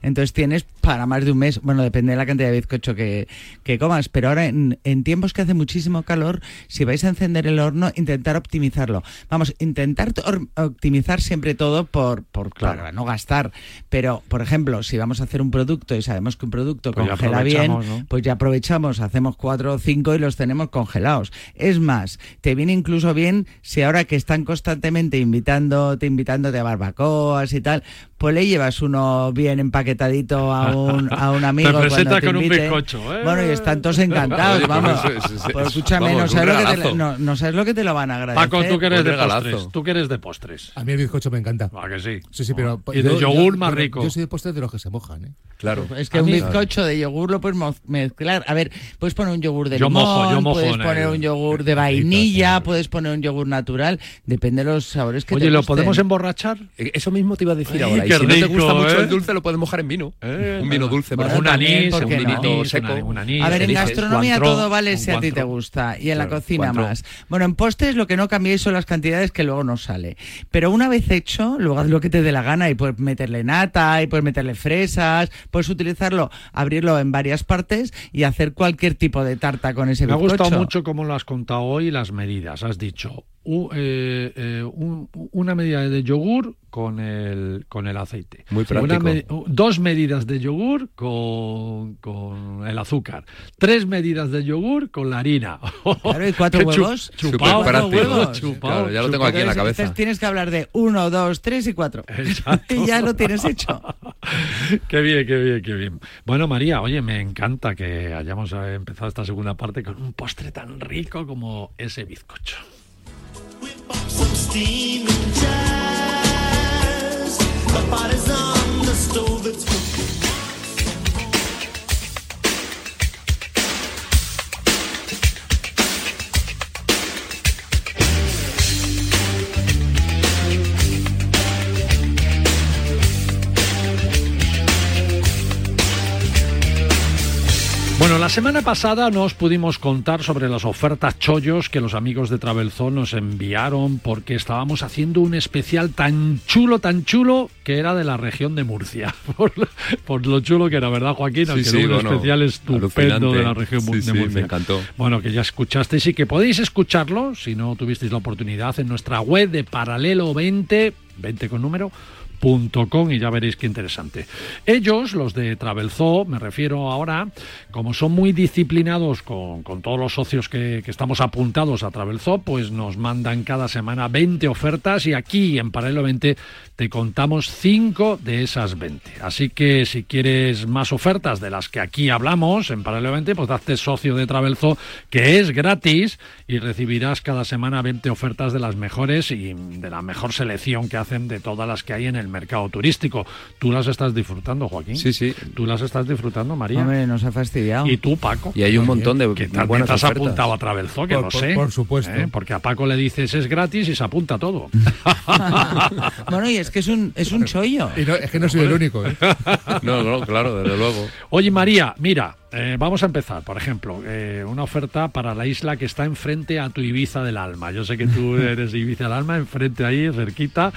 Entonces tienes para más de un mes, bueno, depende de la cantidad de bizcocho que, que comas, pero ahora en, en tiempos que hace muchísimo calor, si vais a encender el horno, intentar optimizarlo. Vamos, intentar optimizar siempre todo por, por para no gastar. Pero, por ejemplo, si vamos a hacer un producto y sabemos que un producto Pues congela bien, pues ya aprovechamos, hacemos cuatro o cinco y los tenemos congelados. Es más, te viene incluso bien si ahora que están constantemente invitándote, invitándote a barbacoas y tal, pues le llevas uno bien empaquetadito a un, a un amigo. Te te con un bizcocho, ¿eh? Bueno, y están todos encantados, Oye, pues vamos. eso- Pues eso- escúchame, vamos, no, sabes lo que te, no, no sabes lo que te lo van a agradecer. Paco, tú que eres de postres. Tú que eres de postres. A mí el bizcocho me encanta. Ah, que sí. Sí, sí, pero... Y de yo- yogur yo- más rico. Yo soy de postres de los que se mojan, ¿eh? Claro. Es que A un mí- bizcocho de yogur lo puedes mezclar. A ver, puedes poner un yogur de Yo limón, mojo, yo mojo puedes poner un yogur de vainilla, puedes poner un yogur natural. Depende de los sabores que Oye, te ¿lo gusten. podemos emborrachar? Eh, Eso mismo te iba a decir Ay, ahora. Y si no te rico, gusta mucho ¿eh? el dulce, lo puedes mojar en vino. un vino dulce, un anís, ¿por un no? vinito seco. un anís, A ver, en gastronomía todo vale si a ti te gusta y en la cocina más. Bueno, en postres lo que no cambiéis son las cantidades que luego no sale. Pero una vez hecho, luego haz lo que te dé la gana y puedes meterle nata y puedes meterle fresas, puedes utilizarlo, abrirlo en varias partes y hacer cualquier tipo de tarta con ese Me ha gustado mucho cómo lo has contado hoy las medidas. Has dicho u- eh, eh, un- una medida de yogur con el, con el aceite. Muy Una práctico. me- dos medidas de yogur con, con el azúcar. Tres medidas de yogur con la harina. Claro, y cuatro huevos. Súper Cuatro práctico. huevos. chupao, Claro, ya lo tengo aquí en la Entonces, cabeza. tienes que hablar de uno, dos, tres y cuatro. Exacto. y ya lo tienes hecho. Qué bien, qué bien, qué bien. Bueno, María, oye, me encanta que hayamos empezado esta segunda parte con un postre tan rico como ese bizcocho. Some steam and jazz. The body's on the stove, semana pasada nos pudimos contar sobre las ofertas chollos que los amigos de Travelzone nos enviaron porque estábamos haciendo un especial tan chulo, tan chulo que era de la región de Murcia. Por, lo- por lo chulo que era, ¿verdad, Joaquín? Sí, sí, un bueno, especial estupendo de la región Sí, de sí, Murcia. me encantó. Bueno, que ya escuchasteis y que podéis escucharlo, si no tuvisteis la oportunidad, en nuestra web de Paralelo 20, 20 con número, punto com, y ya veréis qué interesante. Ellos, los de Travelzoo, me refiero ahora, como son muy disciplinados con, con todos los socios que, que estamos apuntados a Travelzoo, pues nos mandan cada semana 20 ofertas y aquí en Paralelo 20 te contamos 5 de esas 20. Así que si quieres más ofertas de las que aquí hablamos en Paralelo 20, pues hazte socio de Travelzoo, que es gratis y recibirás cada semana 20 ofertas de las mejores y de la mejor selección que hacen de todas las que hay en el mercado turístico. Tú las estás disfrutando, Joaquín. Sí, sí. Tú las estás disfrutando, María. Hombre, nos ha fastidiado. Y tú, Paco. Y hay un montón de que también te has ofertas. apuntado a Travelzoo, que Por- lo por- sé. por supuesto. ¿eh? Porque a Paco le dices es gratis y se apunta todo. bueno, y es que es un, es un chollo. Y no, es que no soy el único. ¿eh? No, no, claro, desde luego. Oye, María, mira, eh, vamos a empezar. Por ejemplo, eh, una oferta para la isla que está enfrente a tu Ibiza del Alma. Yo sé que tú eres Ibiza del Alma, enfrente ahí, cerquita.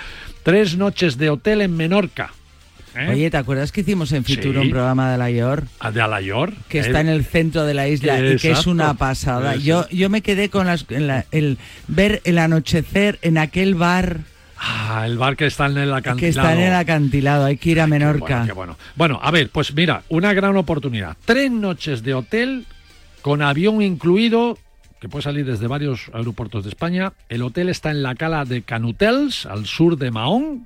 Tres noches de hotel en Menorca. ¿eh? Oye, ¿te acuerdas que hicimos en Fitur Sí. un programa de la IOR? Ah, de Alayor. Que está en el centro de la isla y que es una pasada. Yo, yo me quedé con las, en la- el ver el anochecer en aquel bar Ah, el bar que está en el acantilado. que está en el acantilado. Hay que ir a Menorca. Bueno, qué bueno. Bueno, a ver, pues mira, una gran oportunidad. Tres noches de hotel con avión incluido, que puede salir desde varios aeropuertos de España. El hotel está en la cala de Canutels, al sur de Mahón.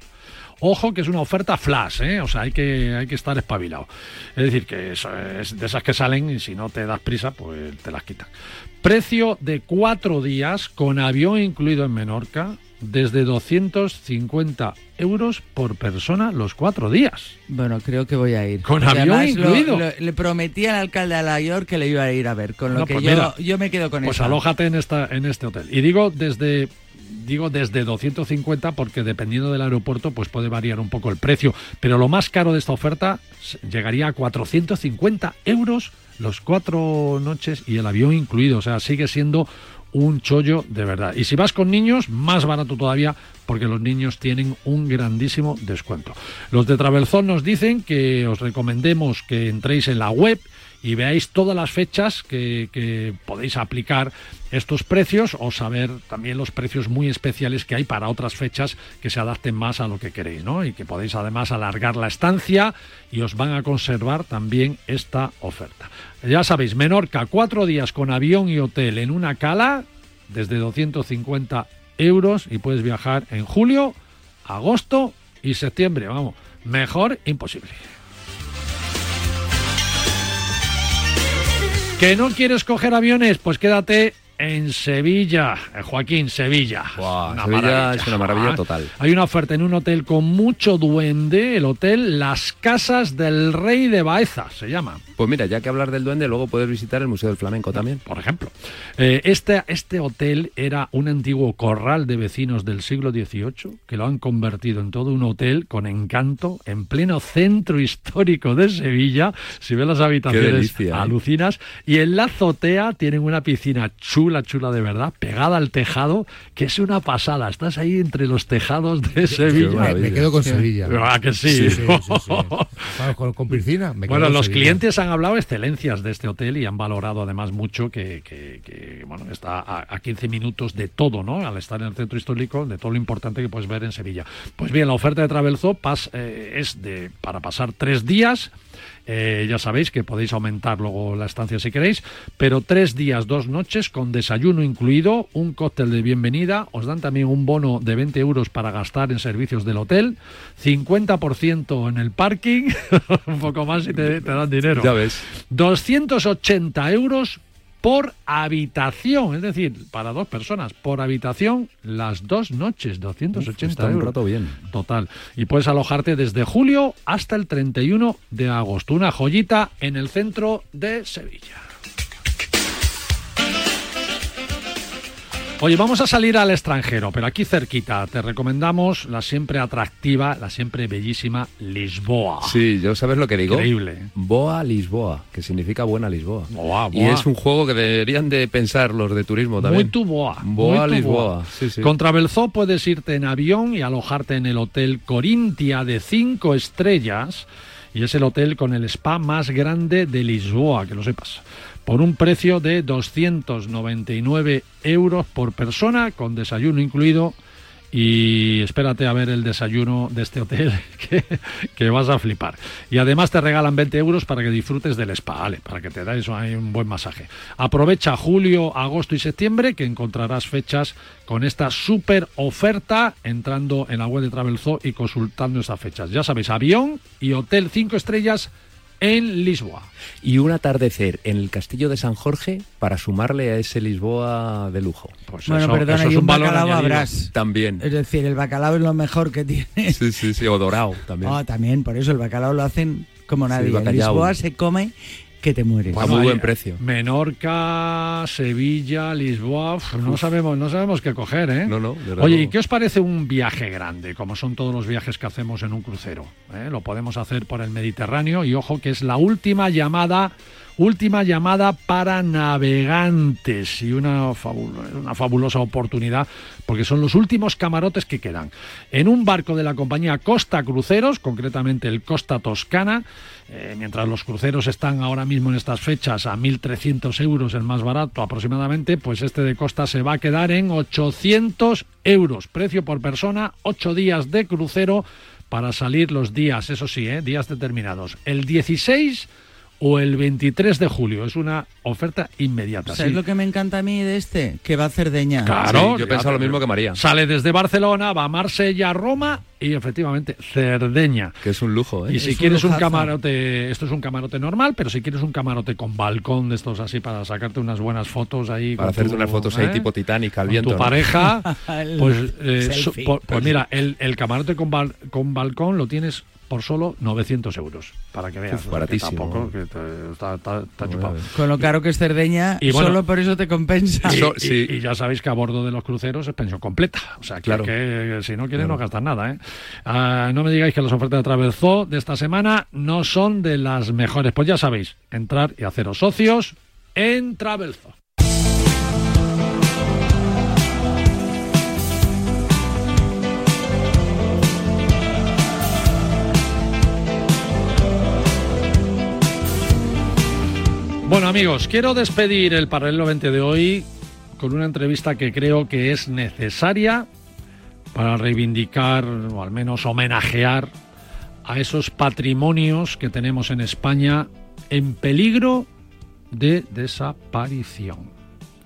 Ojo que es una oferta flash, ¿eh? o sea, hay que, hay que estar espabilado. Es decir, que es, es de esas que salen y si no te das prisa, pues te las quitan. Precio de cuatro días con avión incluido en Menorca, desde 250 euros por persona los cuatro días. Bueno, creo que voy a ir. Con Porque avión lo- incluido. lo- le prometí al alcalde de la IOR que le iba a ir a ver, con lo que pues yo, mira, yo me quedo con Pues eso. alójate en esta en este hotel. Y digo desde digo desde 250 porque dependiendo del aeropuerto pues puede variar un poco el precio, pero lo más caro de esta oferta llegaría a 450 euros los cuatro noches y el avión incluido, o sea, sigue siendo un chollo de verdad. Y si vas con niños, más barato todavía porque los niños tienen un grandísimo descuento. Los de Travelzone nos dicen que os recomendemos que entréis en la web y veáis todas las fechas que, podéis aplicar estos precios o saber también los precios muy especiales que hay para otras fechas que se adapten más a lo que queréis, ¿no? Y que podéis además alargar la estancia y os van a conservar también esta oferta. Ya sabéis, Menorca, cuatro días con avión y hotel en una cala desde 250 euros y puedes viajar en julio, agosto y septiembre. Vamos, mejor imposible. ¿Que no quieres coger aviones? Pues quédate en Sevilla, eh, Joaquín, Sevilla. Una Sevilla maravilla. es una maravilla total. Hay una oferta en un hotel con mucho duende, el hotel Las Casas del Rey de Baeza, se llama. Pues mira, ya que hablar del duende, luego puedes visitar el Museo del Flamenco también. Por ejemplo. Eh, este, este hotel era un antiguo corral de vecinos del siglo XVIII que lo han convertido en todo un hotel con encanto en pleno centro histórico de Sevilla. Si ves las habitaciones, delicia, ¿eh? alucinas. Y en la azotea tienen una piscina chula, chula de verdad, pegada al tejado, que es una pasada. Estás ahí entre los tejados de Sevilla. Me quedo con Sevilla. ¿Verdad que sí? Sí, sí, sí, sí. Vamos, con, con piscina. me quedo Bueno, con los Sevilla. clientes han hablado excelencias de este hotel y han valorado además mucho que, que- que, bueno, está a, a 15 minutos de todo, ¿no? Al estar en el centro histórico, de todo lo importante que puedes ver en Sevilla. Pues bien, la oferta de Travelzoo pas- eh, es de para pasar tres días. Eh, ya sabéis que podéis aumentar luego la estancia si queréis, pero tres días, dos noches con desayuno incluido, un cóctel de bienvenida, os dan también un bono de 20 euros para gastar en servicios del hotel, 50% en el parking, un poco más y te, te dan dinero. Ya ves. 280 euros por habitación, es decir, para dos personas, por habitación las dos noches, 280 está un rato bien. Total. Y puedes alojarte desde julio hasta el 31 de agosto. Una joyita en el centro de Sevilla. Oye, vamos a salir al extranjero, pero aquí cerquita te recomendamos la siempre atractiva, la siempre bellísima Lisboa. Sí, yo sabes lo que digo. Increíble. Boa Lisboa, que significa buena Lisboa. Boa, Y boa. es un juego que deberían de pensar los de turismo Muy también. tu boa. Boa muy tu Lisboa. boa. Sí, sí. Con Travelzoo puedes irte en avión y alojarte en el Hotel Corintia de 5 estrellas. Y es el hotel con el spa más grande de Lisboa, que lo sepas. Por un precio de 299 euros por persona, con desayuno incluido. Y espérate a ver el desayuno de este hotel, que, vas a flipar. Y además te regalan 20 euros para que disfrutes del spa, ¿vale? Para que te da eso ahí un buen masaje. Aprovecha julio, agosto y septiembre, que encontrarás fechas con esta súper oferta entrando en la web de Travelzoo y consultando esas fechas. Ya sabéis, avión y hotel 5 estrellas en Lisboa. Y un atardecer en el castillo de San Jorge para sumarle a ese Lisboa de lujo. Pues Bueno, perdona, y un, bacalao habrás. También. Es decir, el bacalao es lo mejor que tiene. Sí, sí, sí, o dorado también. Ah, también, por eso el bacalao lo hacen como Sí, nadie. en bacalao. Lisboa se come que te mueres. A muy buen precio. Menorca, Sevilla, Lisboa, uf, no sabemos, no sabemos qué coger, ¿eh? No, no, de verdad Oye. ¿y qué os parece un viaje grande, como son todos los viajes que hacemos en un crucero? ¿eh? Lo podemos hacer por el Mediterráneo y ojo que es la última llamada, última llamada para navegantes y una, fabu- una fabulosa oportunidad porque son los últimos camarotes que quedan. En un barco de la compañía Costa Cruceros, concretamente el Costa Toscana, eh, mientras los cruceros están ahora mismo en estas fechas a 1.300 euros, el más barato aproximadamente, pues este de Costa se va a quedar en 800 euros, precio por persona, 8 días de crucero para salir los días, eso sí, ¿eh? días determinados, el 16 o el 23 de julio. Es una oferta inmediata. ¿Sabes sí. lo que me encanta a mí de este? Que va a Cerdeña. Claro, Sí, yo he pensado lo mismo que María. Sale desde Barcelona, va a Marsella, Roma y efectivamente Cerdeña. Que es un lujo, ¿eh? Y si Es quieres un, camarote, esto es un camarote normal, pero si quieres un camarote con balcón de estos así para sacarte unas buenas fotos ahí. Para hacerte tu, unas fotos ahí ¿eh? tipo Titanic al con viento. tu ¿no? pareja, pues, eh, por- pues mira, el, el camarote con, bal- con balcón lo tienes por solo 900 euros, para que veas. Uf, que baratísimo. tampoco, que te- está, está- está chupado. Con lo caro que es Cerdeña, Y bueno- solo por eso te compensa. Y, ya sabéis que a bordo de los cruceros es pensión completa. O sea, que, Claro. que si no quieren no gastan nada. ¿eh? Ah, no me digáis que las ofertas de Travelzoo de esta semana no son de las mejores. Pues ya sabéis, entrar y haceros socios en Travelzoo. Bueno amigos, quiero despedir el Paralelo 20 de hoy con una entrevista que creo que es necesaria para reivindicar o al menos homenajear a esos patrimonios que tenemos en España en peligro de desaparición.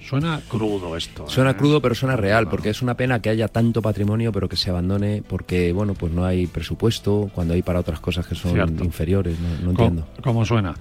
Suena crudo esto. ¿eh? Suena crudo, pero suena real, porque es una pena que haya tanto patrimonio, pero que se abandone, porque, bueno, pues no hay presupuesto, cuando hay para otras cosas que son Cierto. inferiores, no, no entiendo. ¿Cómo suena?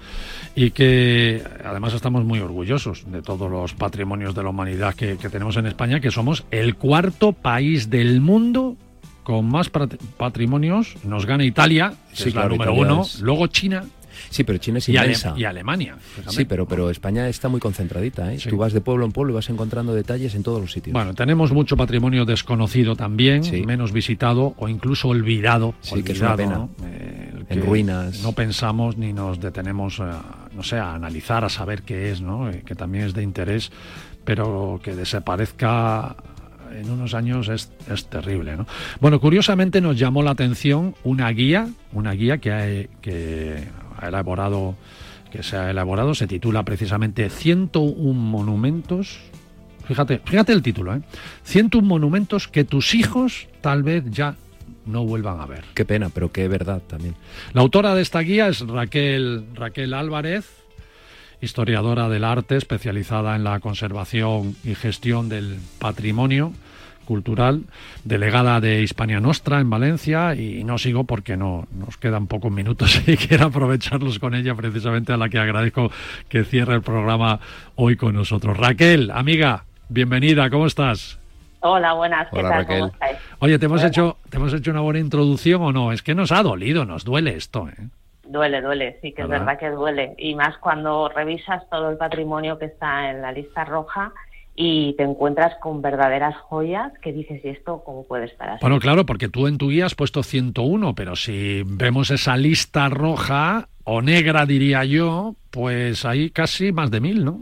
Y que además estamos muy orgullosos de todos los patrimonios de la humanidad que, que tenemos en España, que somos el cuarto país del mundo con más pat- patrimonios. Nos gana Italia, que Sí, es la claro, número Italia uno, es- luego China Sí, pero China es y, Ale- inmensa. y Alemania. fíjate. Sí, pero, pero España está muy concentradita. ¿eh? Sí. Tú vas de pueblo en pueblo y vas encontrando detalles en todos los sitios. Bueno, tenemos mucho patrimonio desconocido también, Sí. menos visitado o incluso olvidado. Sí, que es una olvidado, pena. ¿no? Eh, En ruinas. No pensamos ni nos detenemos, a, no sé, a analizar, a saber qué es, ¿no? Eh, que también es de interés, pero que desaparezca en unos años es, es terrible, ¿no? Bueno, curiosamente nos llamó la atención una guía, una guía que ha, que ha elaborado, que se ha elaborado, se titula precisamente 101 monumentos Fíjate, fíjate el título, ¿eh? 101 monumentos que tus hijos tal vez ya no vuelvan a ver. Qué pena, pero qué verdad también. La autora de esta guía es Raquel, Raquel Álvarez, historiadora del arte, especializada en la conservación y gestión del patrimonio cultural, delegada de Hispania Nostra en Valencia y no sigo porque no nos quedan pocos minutos y quiero aprovecharlos con ella precisamente a la que agradezco que cierre el programa hoy con nosotros. Raquel, amiga, bienvenida, ¿cómo estás? Hola, buenas, ¿qué Hola, tal? Raquel. ¿Cómo estáis? Oye, ¿te hemos, Hola. hecho, ¿te hemos hecho una buena introducción o no? Es que nos ha dolido, nos duele esto. ¿eh? Duele, duele, sí que es verdad que duele. Y más cuando revisas todo el patrimonio que está en la lista roja y te encuentras con verdaderas joyas que dices, ¿y esto cómo puede estar así? Bueno, claro, porque tú en tu guía has puesto 101, pero si vemos esa lista roja o negra, diría yo, pues hay casi más de mil, ¿no?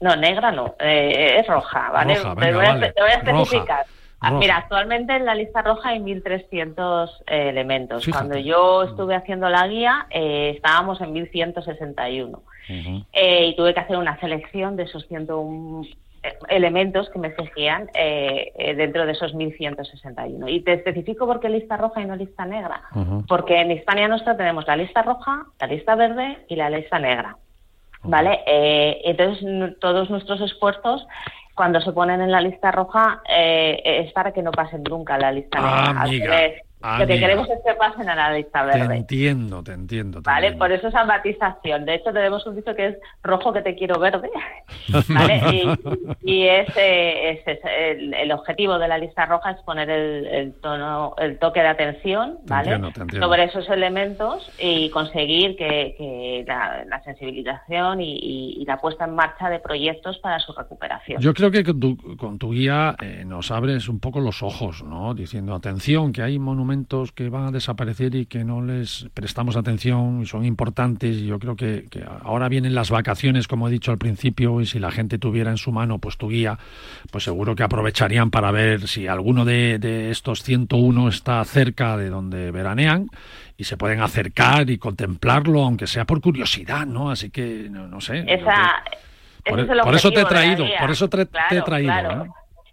No, negra no, eh, es roja, ¿vale? Roja, te, voy a, vale. te voy a Roja, especificar. Ah, roja. Mira, actualmente en la lista roja hay 1.300 eh, elementos. Fíjate. Cuando yo estuve haciendo la guía eh, estábamos en 1.161. Eh, y tuve que hacer una selección de esos 101 eh, elementos que me exigían eh, eh, dentro de esos 1161. Y te especifico por qué lista roja y no lista negra. Porque en Hispania Nostra tenemos la lista roja, la lista verde y la lista negra. ¿Vale? Eh, entonces, todos nuestros esfuerzos, cuando se ponen en la lista roja, eh, es para que no pasen nunca la lista Ah, negra. Amiga. Revés, Ah, Lo que mira. queremos es que pasen a la lista Te verde. entiendo, te entiendo. te ¿Vale? entiendo. Por eso esa matización. De hecho, tenemos un dicho que es rojo que te quiero verde. ¿Vale? Y, y es, eh, es- es el, el objetivo de la lista roja es poner el, el tono, el toque de atención, Te ¿vale? entiendo, te entiendo. Sobre esos elementos y conseguir que, que la, la sensibilización y, y- y la puesta en marcha de proyectos para su recuperación. Yo creo que con tu, con tu guía eh, nos abres un poco los ojos, ¿no? Diciendo, atención, que hay monumentos que van a desaparecer y que no les prestamos atención, y son importantes. Y yo creo que, que ahora vienen las vacaciones, como he dicho al principio, y si la gente tuviera en su mano pues tu guía, pues seguro que aprovecharían para ver si alguno de, de estos 101 está cerca de donde veranean y se pueden acercar y contemplarlo, aunque sea por curiosidad, ¿no? Así que, no, no sé. Esa, por, es eso te he traído, por eso te, te he traído.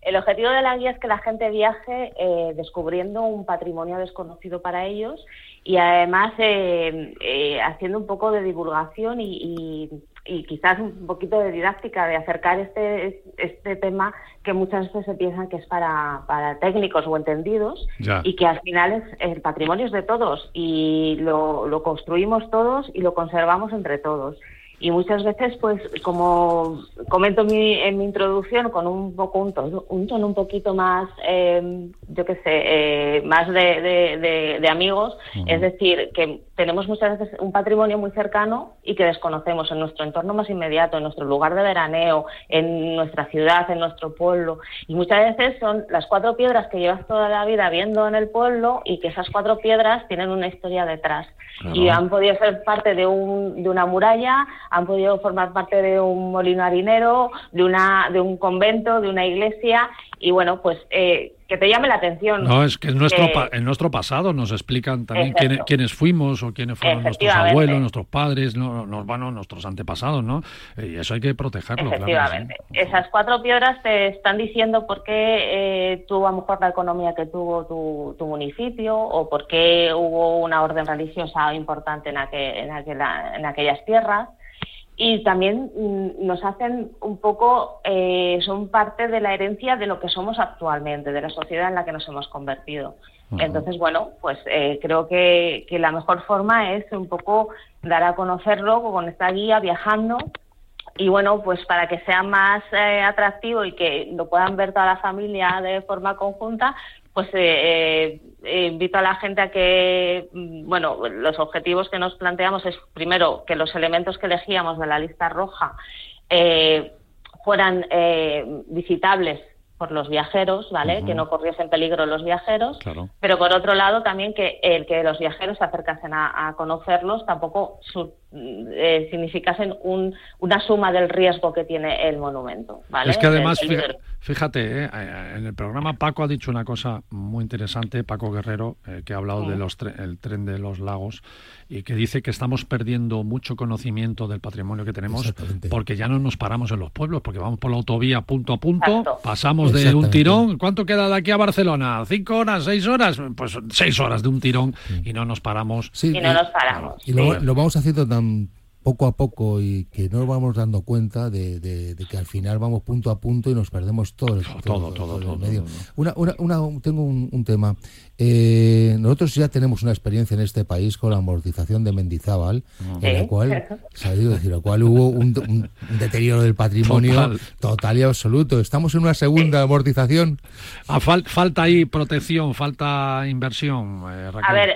El objetivo de la guía es que la gente viaje eh, descubriendo un patrimonio desconocido para ellos y además eh, eh, haciendo un poco de divulgación y, y- y quizás un poquito de didáctica, de acercar este, este tema que muchas veces se piensan que es para, para técnicos o entendidos Ya. y que al final es, el patrimonio es de todos y lo, lo construimos todos y lo conservamos entre todos. Y muchas veces, pues, como comento en mi, en mi introducción, con un poco un tono un, tono un poquito más, eh, yo qué sé, eh, más de, de- de- de amigos, es decir, que tenemos muchas veces un patrimonio muy cercano y que desconocemos en nuestro entorno más inmediato, en nuestro lugar de veraneo, en nuestra ciudad, en nuestro pueblo. Y muchas veces son las cuatro piedras que llevas toda la vida viendo en el pueblo y que esas cuatro piedras tienen una historia detrás. Y han podido ser parte de, un, de una muralla, han podido formar parte de un molino harinero, de, una, de un convento, de una iglesia, y bueno, pues eh, que te llame la atención. No, es que es nuestro, Eh, pa- en nuestro pasado nos explican también quiénes, quiénes fuimos o quiénes fueron nuestros Efectivamente. abuelos, nuestros padres, no, no, bueno, nuestros antepasados, ¿no? Eh, Y eso hay que protegerlo, claro. que sí. Efectivamente. Esas cuatro piedras te están diciendo por qué eh, tuvo a lo mejor la economía que tuvo tu, tu municipio o por qué hubo una orden religiosa importante en, aquel- en, aquela- en aquellas tierras. Y también mm, nos hacen un poco, eh, son parte de la herencia de lo que somos actualmente, de la sociedad en la que nos hemos convertido. Entonces, bueno, pues eh, creo que, que la mejor forma es un poco dar a conocerlo con esta guía viajando y bueno, pues para que sea más eh, atractivo y que lo puedan ver toda la familia de forma conjunta, pues eh, eh, invito a la gente a que, mm, bueno, los objetivos que nos planteamos es primero que los elementos que elegíamos de la lista roja eh, fueran eh, visitables por los viajeros, ¿vale? Que no corriesen peligro los viajeros. Claro. Pero por otro lado también que el que los viajeros se acercasen a, a conocerlos tampoco su- eh, significasen un- una suma del riesgo que tiene el monumento, ¿vale? Es que además, fíjate, eh, eh, en el programa Paco ha dicho una cosa muy interesante, Paco Guerrero, eh, que ha hablado Sí. del el tren de los lagos y que dice que estamos perdiendo mucho conocimiento del patrimonio que tenemos porque ya no nos paramos en los pueblos, porque vamos por la autovía punto a punto, Exacto. pasamos de un tirón. ¿Cuánto queda de aquí a Barcelona? ¿Cinco horas? ¿Seis horas? Pues seis horas de un tirón y no nos paramos. Sí, Y no nos paramos. Y lo, lo vamos haciendo tan poco a poco y que no nos vamos dando cuenta de, de- de que al final vamos punto a punto y nos perdemos todo el, todo, todo, el todo, medio. todo. Una, una, una- tengo un, un tema. Eh, nosotros ya tenemos una experiencia en este país con la amortización de Mendizábal, en la cual, decir, la cual hubo un, deterioro del patrimonio Total. total. y absoluto. Estamos en una segunda amortización. Ah, fal- falta ahí protección, falta inversión. eh. A ver, eh,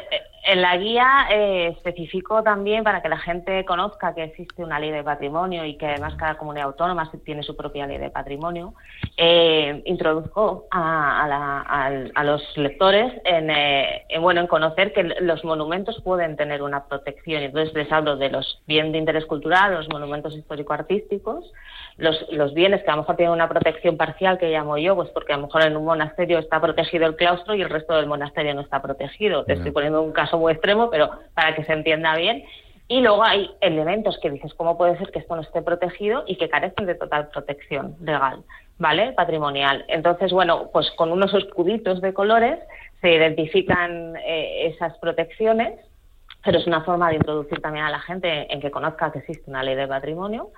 en la guía eh, especificó también para que la gente conozca que existe una ley de patrimonio y que además cada comunidad autónoma tiene su propia ley de patrimonio, eh, introduzco a, a la- a los lectores en, eh, en, bueno, en conocer que los monumentos pueden tener una protección. Entonces les hablo de los bienes de interés cultural, los monumentos histórico-artísticos, los, los bienes que a lo mejor tienen una protección parcial que llamo yo, pues porque a lo mejor en un monasterio está protegido el claustro y el resto del monasterio no está protegido. Te estoy poniendo un caso muy extremo, pero para que se entienda bien. Y luego hay elementos que dices, ¿cómo puede ser que esto no esté protegido y que carecen de total protección legal, ¿vale? Patrimonial. Entonces, bueno, pues con unos escuditos de colores se identifican eh, esas protecciones pero es una forma de introducir también a la gente en que conozca que existe una ley de patrimonio.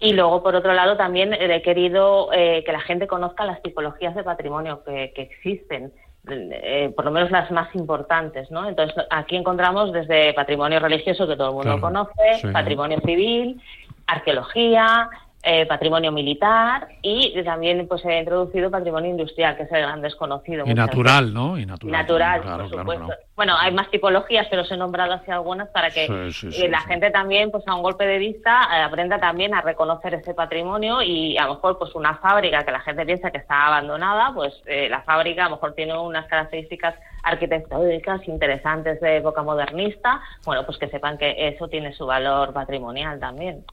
Y luego, por otro lado, también he querido eh, que la gente conozca las tipologías de patrimonio que, que existen, eh, por lo menos las más importantes, ¿no? Entonces, aquí encontramos desde patrimonio religioso, que todo el mundo Claro, conoce, sí. patrimonio civil, arqueología, eh, patrimonio militar y también pues se ha introducido patrimonio industrial, que es el gran desconocido. Y natural, ¿no? Y natural. Natural, Claro, por claro, supuesto. claro. Bueno, hay más tipologías, pero os he nombrado así algunas para que Sí, sí, sí, la gente también, pues a un golpe de vista, eh, aprenda también a reconocer ese patrimonio y a lo mejor pues una fábrica que la gente piensa que está abandonada, pues eh, la fábrica a lo mejor tiene unas características arquitectónicas interesantes de época modernista, bueno, pues que sepan que eso tiene su valor patrimonial también.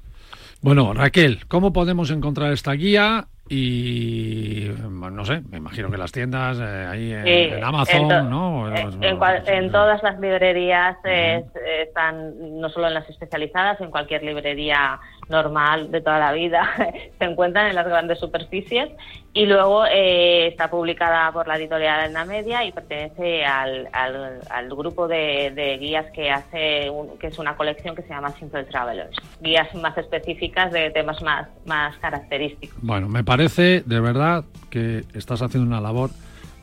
Bueno, Raquel, ¿cómo podemos encontrar esta guía? Y bueno, no sé, me imagino que las tiendas eh, ahí en, Sí, en Amazon, en ¿no? Eh, En, cual- en todas las librerías eh, es- están, no solo en las especializadas, en cualquier librería normal de toda la vida, se encuentran en las grandes superficies y luego eh, está publicada por la editorial Alna Media y pertenece al, al- al grupo de, de guías que hace, un- que es una colección que se llama Simple Travelers, guías más específicas de temas más, más característicos. Bueno, me parece de verdad que estás haciendo una labor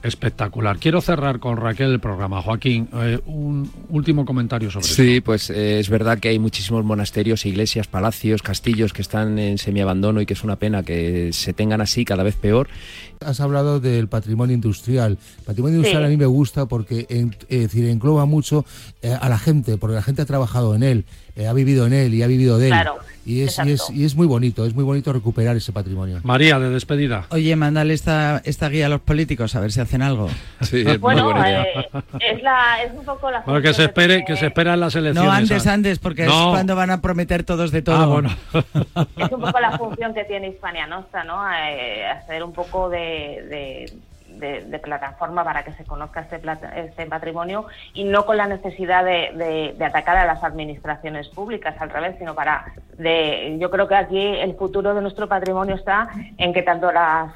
espectacular. Quiero cerrar con Raquel el programa. Joaquín, eh, un último comentario sobre esto. Sí, pues eh, es verdad que hay muchísimos monasterios, iglesias, palacios, castillos que están en semiabandono y que es una pena que se tengan así cada vez peor. Has hablado del patrimonio industrial. El patrimonio industrial Sí. a mí me gusta porque en- es decir, engloba mucho eh, a la gente, porque la gente ha trabajado en él, eh, ha vivido en él y ha vivido de él. Claro, y, es, y, es, y es muy bonito, es muy bonito recuperar ese patrimonio. María, de despedida. Oye, mándale esta, esta guía a los políticos a ver si hacen algo. Sí, Bueno, eh, es, la, es un poco la Bueno, que se función espere, que se espera en las elecciones. No antes, ¿sabes? antes, porque No. es cuando van a prometer todos de todo. Ah, bueno. es un poco la función que tiene Hispania Nostra, ¿no? Eh, hacer un poco de, de- de- de plataforma para que se conozca este, plata- este patrimonio y no con la necesidad de, de- de atacar a las administraciones públicas, al revés, sino para... De, yo creo que aquí el futuro de nuestro patrimonio está en que tanto las,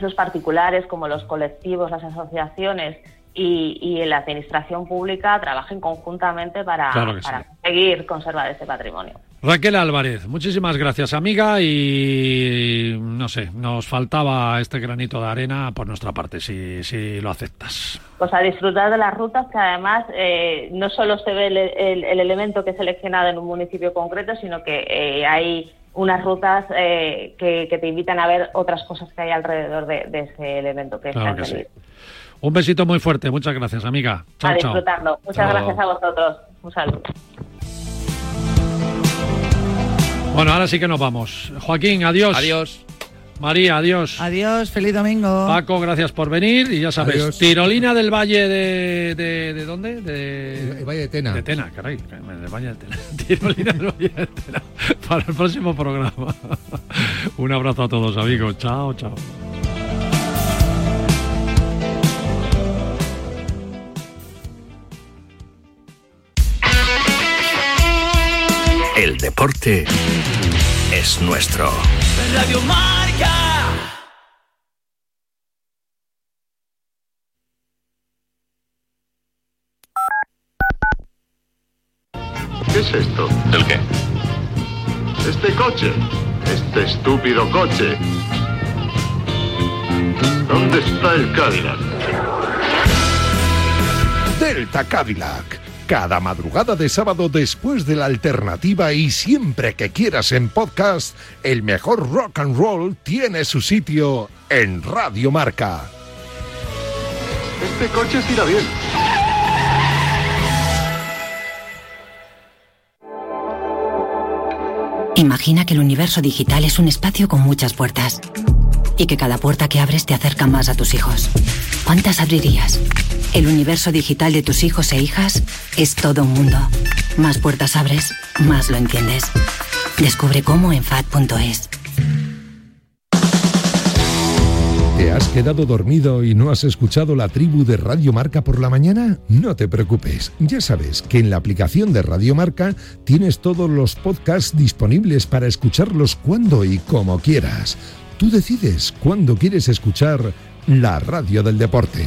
los particulares como los colectivos, las asociaciones y, y la administración pública trabajen conjuntamente para, Claro sí. para conseguir conservar ese patrimonio. Raquel Álvarez, muchísimas gracias, amiga. Y no sé, nos faltaba este granito de arena por nuestra parte, si, si lo aceptas. pues a disfrutar de las rutas que además eh, no solo se ve el, el- el elemento que es seleccionado en un municipio concreto, sino que eh, hay unas rutas eh, que, que te invitan a ver otras cosas que hay alrededor de, de ese elemento que Claro es que sí. Un besito muy fuerte, muchas gracias, amiga. Chao, a chao. disfrutarlo. Muchas Chao. gracias a vosotros. Un saludo. Bueno, ahora sí que nos vamos. Joaquín, adiós. Adiós. María, adiós. Adiós, feliz domingo. Paco, gracias por venir. Y ya sabes, Adiós. Tirolina del Valle de. ¿De, de dónde? De, El Valle de Tena. De Tena, caray. Del Valle de Tena. Tirolina del Valle de Tena. Para el próximo programa. Un abrazo a todos, amigos. Chao, chao. El deporte es nuestro. Radio Marca. ¿Qué es esto? ¿El qué? Este coche. Este estúpido coche. ¿Dónde está el Cadillac? Delta Cadillac. Cada madrugada de sábado después de la alternativa y siempre que quieras en podcast, el mejor rock and roll tiene su sitio en Radio Marca. Este coche tira bien. Imagina que el universo digital es un espacio con muchas puertas y que cada puerta que abres te acerca más a tus hijos. ¿Cuántas abrirías? El universo digital de tus hijos e hijas es todo un mundo. Más puertas abres, más lo entiendes. Descubre cómo en FAD.es. ¿Te has quedado dormido y no has escuchado la tribu de Radio Marca por la mañana? No te preocupes, ya sabes que en la aplicación de Radio Marca tienes todos los podcasts disponibles para escucharlos cuando y como quieras. Tú decides cuándo quieres escuchar la radio del deporte.